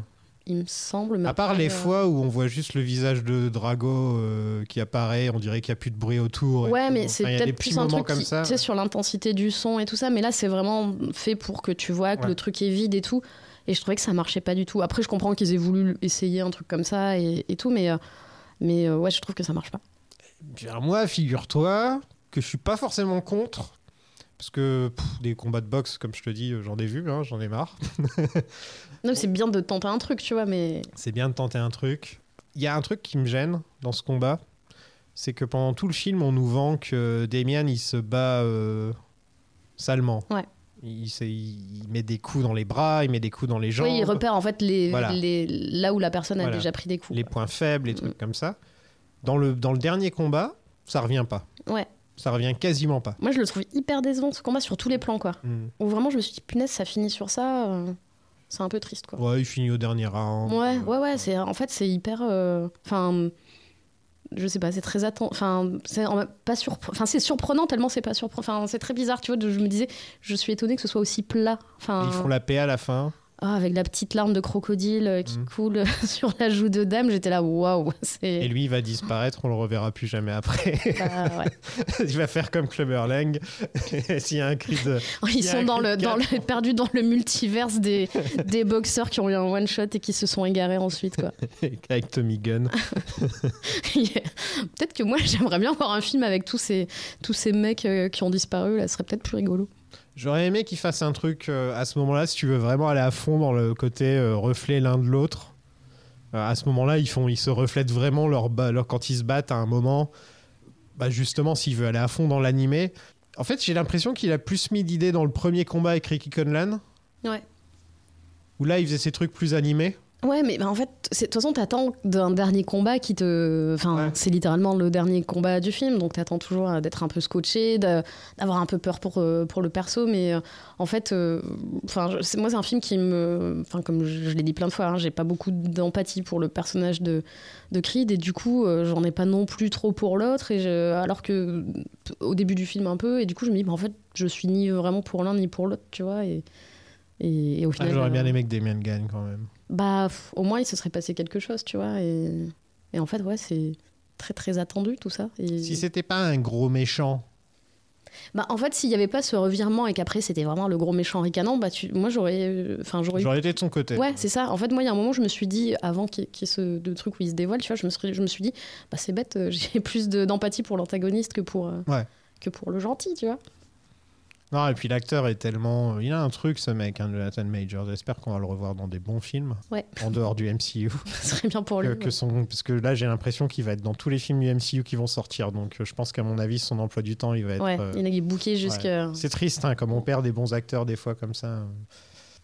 Il me semble. mais À part après, les euh, fois où on voit juste le visage de Drago euh, qui apparaît, on dirait qu'il n'y a plus de bruit autour. Ouais, mais Enfin, c'est des peut-être plus un truc comme qui, ça. tu sais, sur l'intensité du son et tout ça. Mais là, c'est vraiment fait pour que tu vois que Ouais. le truc est vide et tout. Et je trouvais que ça marchait pas du tout. Après, je comprends qu'ils aient voulu essayer un truc comme ça et, et tout, mais, euh, mais ouais, je trouve que ça marche pas. Bien, moi, figure-toi que je suis pas forcément contre. Parce que pff, des combats de boxe, comme je te dis, j'en ai vu, hein, j'en ai marre. Non, c'est bien de tenter un truc, tu vois, mais C'est bien de tenter un truc. Il y a un truc qui me gêne dans ce combat, c'est que pendant tout le film, on nous vend que Damien, il se bat euh, salement. Ouais. Il, met des coups dans les bras, il met des coups dans les jambes, Oui, il repère en fait les, Voilà. les, là où la personne a Voilà. déjà pris des coups. les quoi. points faibles, les trucs comme ça. Dans le, dans le dernier combat, ça revient pas. Ouais. Ça revient quasiment pas. Moi, je le trouve hyper décevant ce combat sur tous les plans, quoi. Hmm. Où vraiment, je me suis dit, punaise, ça finit sur ça. euh, c'est un peu triste, quoi. Ouais, il finit au dernier round. Ouais, ouais, ouais. C'est, en fait, c'est hyper. euh, Enfin. je sais pas, c'est très attendu. Enfin, c'est pas surpre- Enfin, c'est surprenant tellement c'est pas surprenant. Enfin, c'est très bizarre, tu vois. je me disais, je suis étonnée que ce soit aussi plat. Enfin, Ils font la paix à la fin. Ah, avec la petite larme de crocodile euh, qui Mhm. coule sur la joue de dame, j'étais là, waouh. Et lui, il va disparaître, on le reverra plus jamais après. bah, ouais. il va faire comme Clubber Lang. S'il y a un cri de. Ils sont dans le, dans le, perdus dans le multiverse des, des boxeurs qui ont eu un one shot et qui se sont égarés ensuite. Quoi. avec Tommy Gunn. peut-être que moi j'aimerais bien voir un film avec tous ces, tous ces mecs euh, qui ont disparu. Là, ce serait peut-être plus rigolo. J'aurais aimé qu'il fasse un truc euh, à ce moment-là, si tu veux vraiment aller à fond dans le côté euh, reflet l'un de l'autre. Euh, à ce moment-là, ils, font, ils se reflètent vraiment leur, leur, quand ils se battent à un moment. Bah justement, s'il veut aller à fond dans l'animé. En fait, j'ai l'impression qu'il a plus mis d'idées dans le premier combat avec Ricky Conlan, Ouais. où là, il faisait ses trucs plus animés. Ouais, mais bah, en fait, de toute façon, t'attends d'un dernier combat qui te. Enfin, Ouais. c'est littéralement le dernier combat du film, donc t'attends toujours euh, d'être un peu scotché, d'avoir un peu peur pour, euh, pour le perso, mais euh, en fait, enfin, moi, c'est un film qui me. Enfin, comme je, je l'ai dit plein de fois, hein, j'ai pas beaucoup d'empathie pour le personnage de, de Creed, et du coup, euh, j'en ai pas non plus trop pour l'autre, et je- alors que au début du film, un peu, et du coup, je me dis, bah, en fait, je suis ni vraiment pour l'un ni pour l'autre, tu vois, et, et, et au Ah, final. J'aurais bien aimé que Damien gagne quand même. Bah, pff, au moins, il se serait passé quelque chose, tu vois. Et, et en fait, ouais, c'est très, très attendu, tout ça. Et... Si c'était pas un gros méchant, bah, en fait, s'il n'y avait pas ce revirement et qu'après, c'était vraiment le gros méchant ricanant, bah, tu... moi, j'aurais... euh, Enfin, j'aurais... j'aurais été de son côté. Ouais, c'est ça. En fait, moi, il y a un moment où je me suis dit, avant qu'il y ait ce de truc où il se dévoile, tu vois, je me suis, je me suis dit, bah, c'est bête, euh, j'ai plus de- d'empathie pour l'antagoniste que pour... euh, Ouais. que pour le gentil, tu vois. Non, et puis l'acteur est tellement. Il a un truc, ce mec, hein, Jonathan Majors. J'espère qu'on va le revoir dans des bons films, Ouais. en dehors du MCU. Ce serait bien pour lui. que, que son... Parce que là, j'ai l'impression qu'il va être dans tous les films du MCU qui vont sortir. Donc, euh, je pense qu'à mon avis, son emploi du temps, il va être. Ouais, euh, il est booké jusqu'à... C'est triste, hein, comme on perd des bons acteurs des fois comme ça.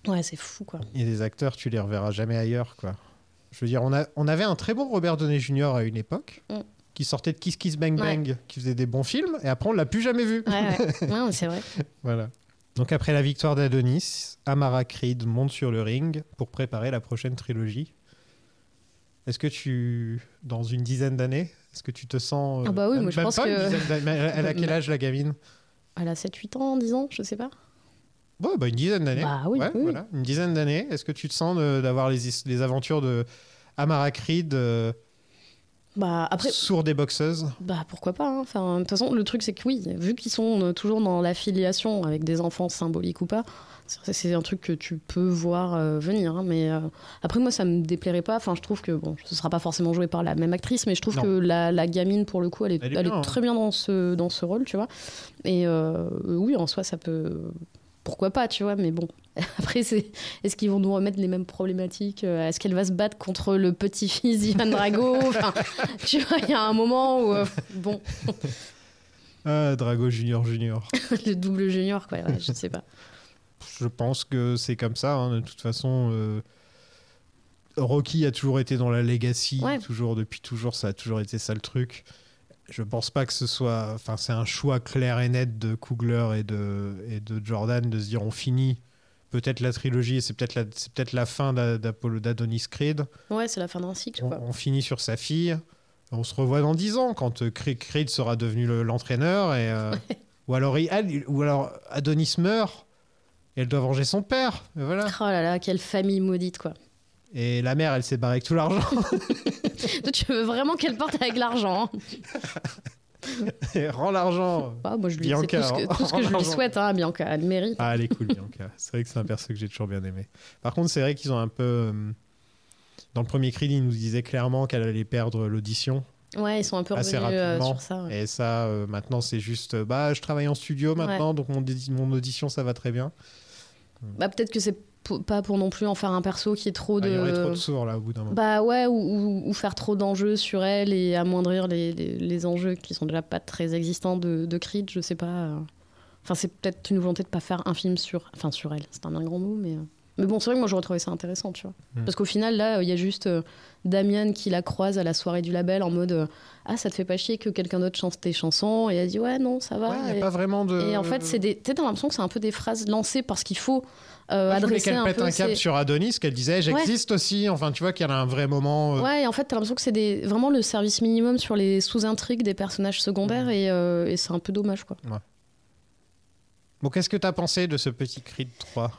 Ouais, c'est fou, quoi. A des acteurs, tu les reverras jamais ailleurs, quoi. Je veux dire, on, a... on avait un très bon Robert Downey Jr. à une époque, Mm. Qui sortait de Kiss Kiss Bang Bang, qui faisait des bons films, et après, on l'a plus jamais vu. Ouais, ouais. C'est vrai. Voilà. Donc après la victoire d'Adonis, Amara Creed monte sur le ring pour préparer la prochaine trilogie. Est-ce que tu, dans une dizaine d'années, est-ce que tu te sens... euh, Ah bah oui, moi, je pense que- Elle, a quel âge la gamine? Elle a 7-8 ans, 10 ans, je sais pas. Ouais, bah une dizaine d'années. Bah oui, Ouais, oui. voilà, une dizaine d'années. Est-ce que tu te sens d'avoir les aventures de Amara Creed euh, Bah après, sourd des boxeuses. bah pourquoi pas. hein. Enfin, de toute façon, le truc c'est que oui, vu qu'ils sont euh, toujours dans l'affiliation avec des enfants symboliques ou pas, c'est c'est un truc que tu peux voir euh, venir. hein. mais euh, après moi, ça me déplairait pas. Enfin, je trouve que bon, ce sera pas forcément joué par la même actrice, mais je trouve Non. que la, la gamine pour le coup, elle est, Elle est elle est bien, hein. très bien dans ce dans ce rôle, tu vois. Et euh, oui, en soi, ça peut. Pourquoi pas, tu vois, mais bon. Après, c'est est-ce qu'ils vont nous remettre les mêmes problématiques euh, Est-ce qu'elle va se battre contre le petit-fils d'Ivan Drago Enfin, tu vois, il y a un moment où, euh, bon, Ah, Drago Junior Junior. le double junior, quoi, ouais, je sais pas. Je pense que c'est comme ça. hein. De toute façon, euh, Rocky a toujours été dans la legacy. Ouais. Toujours, depuis toujours, ça a toujours été ça le truc. Je pense pas que ce soit. Enfin, c'est un choix clair et net de Coogler et de, et de Jordan de se dire on finit peut-être la trilogie et c'est peut-être la, c'est peut-être la fin d'A- d'Apollo d'Adonis Creed. Ouais, c'est la fin d'un cycle, On, quoi. on finit sur sa fille. On se revoit dans 10 ans quand euh, Cre- Creed sera devenu le- l'entraîneur. et euh, ou, alors, ou alors Adonis meurt et elle doit venger son père. Et voilà. Oh là là, quelle famille maudite, quoi. Et la mère, elle s'est barrée avec tout l'argent. Toi, tu veux vraiment qu'elle parte avec l'argent hein Rends l'argent. Ah, Moi, je lui Bianca, tout ce que, rends- tout ce que je lui souhaite, hein, Bianca. Elle mérite. Ah, elle est cool, Bianca. C'est vrai que c'est un perso que j'ai toujours bien aimé. Par contre, c'est vrai qu'ils ont un peu. euh, Dans le premier Creed, ils nous disaient clairement qu'elle allait perdre l'audition. Ouais, ils sont un peu revenus euh, sur ça. ouais. Et ça, euh, maintenant, c'est juste. Bah, je travaille en studio maintenant, donc mon, mon audition, ça va très bien. Bah, peut-être que c'est pas pour non plus en faire un perso qui est trop Ah, de. il y aurait trop de là au bout d'un moment. Bah ouais, ou, ou- ou faire trop d'enjeux sur elle et amoindrir les, les- les enjeux qui sont déjà pas très existants de, de Creed, je sais pas. euh. Enfin, c'est peut-être une volonté de pas faire un film sur, enfin, sur elle, c'est un bien grand mot, mais. Mais bon, c'est vrai que moi j'aurais trouvé ça intéressant, tu vois. Mm. Parce qu'au final, là, il y a juste euh, Damian qui la croise à la soirée du label en mode euh, Ah, ça te fait pas chier que quelqu'un d'autre chante tes chansons Et elle dit Ouais, non, ça va. Ouais, il n'y a et, pas vraiment de. et en fait, c'est des. T'as l'impression que c'est un peu des phrases lancées parce qu'il faut euh, Moi, adresser qu'elle pète peu. un ces- sur Adonis, qu'elle disait j'existe aussi. Enfin, tu vois qu'il y a un vrai moment. euh, Ouais, et en fait, t'as l'impression que c'est des... vraiment le service minimum sur les sous-intrigues des personnages secondaires et, euh, et c'est un peu dommage, quoi. Bon, qu'est-ce que t'as pensé de ce petit Creed 3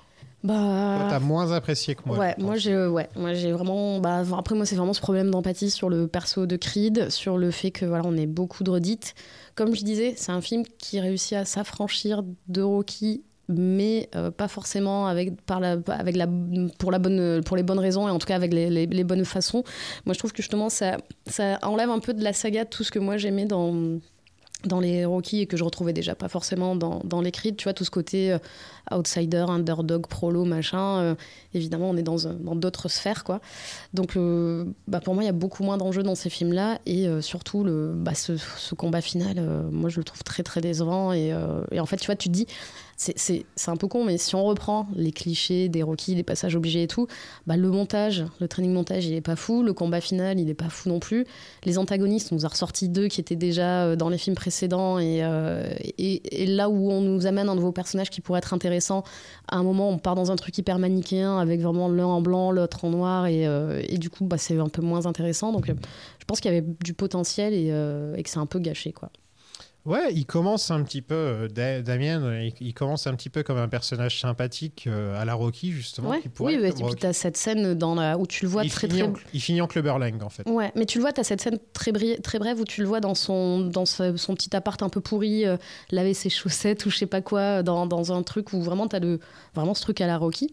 Toi, Bah. T'as moins apprécié que moi. ouais, moi j'ai ouais, moi j'ai vraiment bah après moi c'est vraiment ce problème d'empathie sur le perso de Creed, sur le fait que voilà, on ait beaucoup de redites. Comme je disais, c'est un film qui réussit à s'affranchir de Rocky mais euh, pas forcément avec par la avec la pour la bonne pour les bonnes raisons et en tout cas avec les, les- les bonnes façons. Moi je trouve que justement ça ça enlève un peu de la saga tout ce que moi j'aimais dans dans les Rocky et que je retrouvais déjà pas forcément dans, dans Creed, tu vois, tout ce côté euh, outsider, underdog, prolo, machin. euh, évidemment, on est dans, un- dans d'autres sphères, quoi. Donc, euh, bah, pour moi, il y a beaucoup moins d'enjeux dans ces films-là et euh, surtout, le, bah, ce, combat final, euh, moi, je le trouve très, très décevant. Et, euh, et en fait, tu vois, tu te dis, c'est, un peu con, mais si on reprend les clichés des Rocky, des passages obligés et tout, bah, le montage, le training montage, il est pas fou, le combat final, il est pas fou non plus. Les antagonistes, on nous a ressorti deux qui étaient déjà euh, dans les films précédents. Et, euh, et, là où on nous amène un nouveau personnage qui pourrait être intéressant, à un moment, on part dans un truc hyper manichéen avec vraiment l'un en blanc, l'autre en noir. Et, euh, du coup, bah, c'est un peu moins intéressant. Donc, je pense qu'il y avait du potentiel et, et que c'est un peu gâché. Quoi. Ouais, il commence un petit peu, euh, Da- Damien, euh, il, commence un petit peu comme un personnage sympathique euh, à la Rocky, justement. Ouais. qui pourrait Oui, et puis tu as cette scène dans la... où tu le vois il, très très. en, il finit en clubberlang, en fait. Ouais, mais tu le vois, tu as cette scène très, bri- très brève où tu le vois dans son, dans ce- son petit appart un peu pourri, euh, laver ses chaussettes ou je sais pas quoi, dans, dans un truc où vraiment tu as le, vraiment ce truc à la Rocky.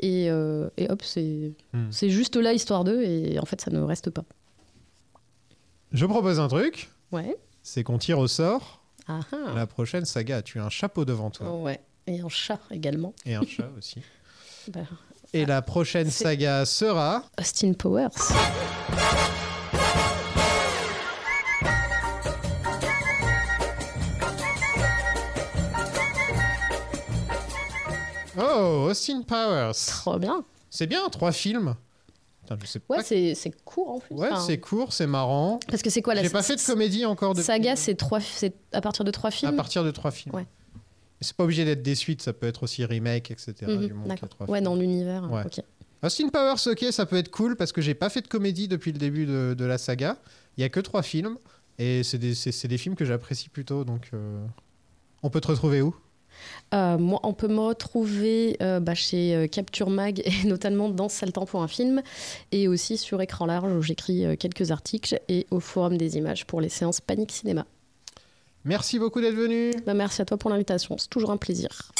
Et, euh, et hop, c'est Hmm. c'est juste là, histoire d'eux, et en fait, ça ne reste pas. Je propose un truc, Ouais. C'est qu'on tire au sort Ah, ah. la prochaine saga. Tu as un chapeau devant toi Ouais. Et un chat également. et un chat aussi. Bah, Et la prochaine saga sera. Austin Powers. Oh, Austin Powers. Trop bien. C'est bien, trois films. Putain, je sais pas. Ouais, c'est c'est court en plus. Ouais, Enfin, c'est court, c'est marrant. Parce que c'est quoi la J'ai pas fait de comédie encore depuis. Saga, c'est trois, à partir de trois À films. partir de trois films. Ouais. C'est pas obligé d'être des suites, ça peut être aussi remake, etc. Mhm, du trois Ouais, films. dans l'univers. Ouais. Ok. Austin Powers, ok, ça peut être cool parce que j'ai pas fait de comédie depuis le début de, de la saga. Il y a que trois films et c'est des, des films que j'apprécie plutôt. Donc, euh, on peut te retrouver où? Euh, moi, on peut me retrouver euh, bah, chez euh, Capture Mag et notamment dans Sale Temps pour un film et aussi sur Écran Large où j'écris quelques articles et au Forum des images pour les séances Panique Cinéma. Merci beaucoup d'être venu. Bah, merci à toi pour l'invitation, c'est toujours un plaisir.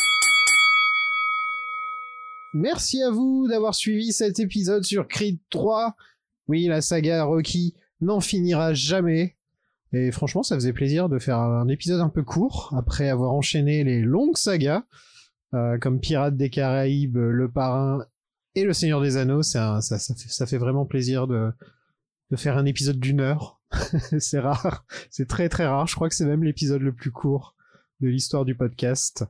Merci à vous d'avoir suivi cet épisode sur Creed 3. Oui, la saga Rocky n'en finira jamais. Et franchement, ça faisait plaisir de faire un épisode un peu court après avoir enchaîné les longues sagas euh, comme Pirates des Caraïbes, Le Parrain et Le Seigneur des Anneaux. Ça fait vraiment plaisir de, de faire un épisode d'une heure. c'est rare, c'est très très rare. Je crois que c'est même l'épisode le plus court de l'histoire du podcast.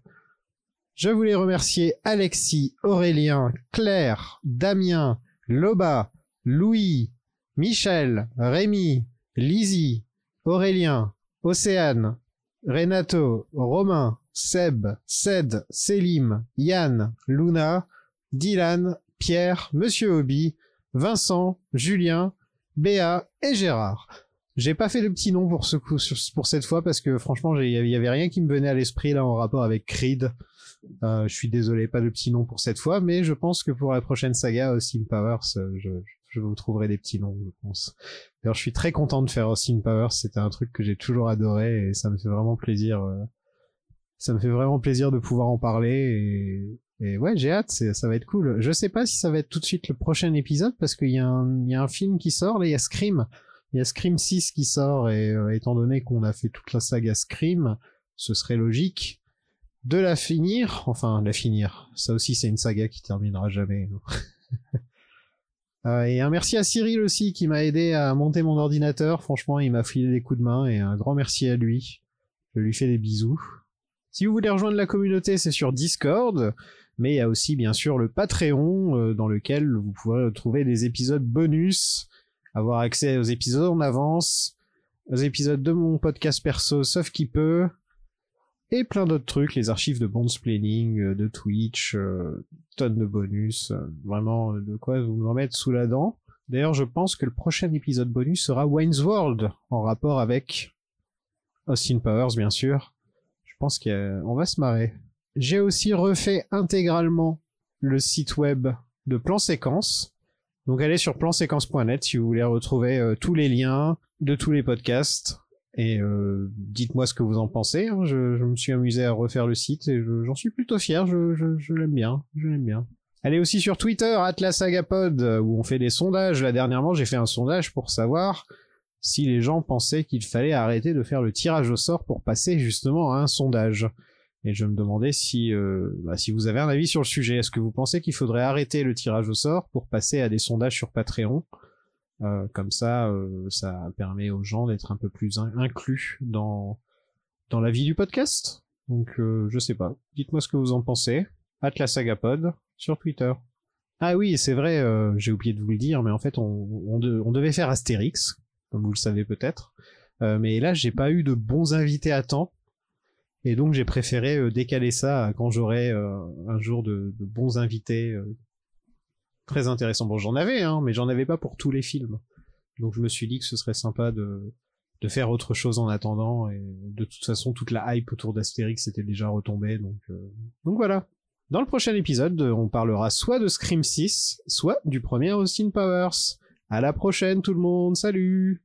Je voulais remercier Alexis, Aurélien, Claire, Damien, Loba, Louis, Michel, Rémi, Lizzie, Aurélien, Océane, Renato, Romain, Seb, Ced, Selim, Yann, Luna, Dylan, Pierre, Monsieur Hobby, Vincent, Julien, Béa et Gérard. J'ai pas fait de petit nom pour ce coup, pour cette fois parce que franchement, il y avait rien qui me venait à l'esprit là en rapport avec Creed. Euh, je suis désolé, pas de petit nom pour cette fois, mais je pense que pour la prochaine saga Austin Powers, euh, je, je vous trouverai des petits noms, je pense. D'ailleurs, je suis très content de faire Austin Powers. C'était un truc que j'ai toujours adoré et ça me fait vraiment plaisir. euh, ça me fait vraiment plaisir de pouvoir en parler et, et ouais, j'ai hâte. Ça va être cool. Je sais pas si ça va être tout de suite le prochain épisode parce qu'il y, a un- y a un film qui sort. Là, il y a Scream. Il y a Scream 6 qui sort et euh, étant donné qu'on a fait toute la saga Scream, ce serait logique de la finir. Enfin, la finir. Ça aussi, c'est une saga qui terminera jamais. Euh, et un merci à Cyril aussi qui m'a aidé à monter mon ordinateur. Franchement, il m'a filé des coups de main et un grand merci à lui. Je lui fais des bisous. Si vous voulez rejoindre la communauté, c'est sur Discord, mais il y a aussi bien sûr le Patreon euh, dans lequel vous pourrez trouver des épisodes bonus, avoir accès aux épisodes en avance, aux épisodes de mon podcast perso sauf qui peut, et plein d'autres trucs, les archives de Bondsplaining, euh, de Twitch, euh, tonnes de bonus, euh, vraiment de quoi vous en mettre sous la dent. D'ailleurs, je pense que le prochain épisode bonus sera Wayne's World, en rapport avec Austin Powers, bien sûr. Je pense qu'on va se marrer. J'ai aussi refait intégralement le site web de Plan Séquence. Donc allez sur planséquence.net si vous voulez retrouver tous les liens de tous les podcasts. Et euh, dites-moi ce que vous en pensez. hein. Je, me suis amusé à refaire le site et je- j'en suis plutôt fier. Je l'aime bien. Je l'aime bien. Allez aussi sur Twitter, AtlasAgapod, euh, où on fait des sondages. Là, dernièrement, j'ai fait un sondage pour savoir si les gens pensaient qu'il fallait arrêter de faire le tirage au sort pour passer justement à un sondage. Et je me demandais si, euh, bah, si vous avez un avis sur le sujet. Est-ce que vous pensez qu'il faudrait arrêter le tirage au sort pour passer à des sondages sur Patreon? Euh, Comme ça, euh, ça permet aux gens d'être un peu plus in- inclus dans, dans la vie du podcast. Donc, euh, je sais pas. Dites-moi ce que vous en pensez. Atlasagapod sur Twitter. Ah oui, c'est vrai, j'ai oublié de vous le dire, mais en fait, on, on, de- on devait faire Astérix, comme vous le savez peut-être. Mais là, j'ai pas eu de bons invités à temps. Et donc, j'ai préféré décaler ça quand j'aurai un jour de, bons invités très intéressants. Bon, j'en avais, hein, mais j'en avais pas pour tous les films. Donc, je me suis dit que ce serait sympa de, de faire autre chose en attendant. Et de toute façon, toute la hype autour d'Astérix était déjà retombée. Donc, euh, donc voilà. Dans le prochain épisode, on parlera soit de Scream 6, soit du premier Austin Powers. À la prochaine tout le monde, salut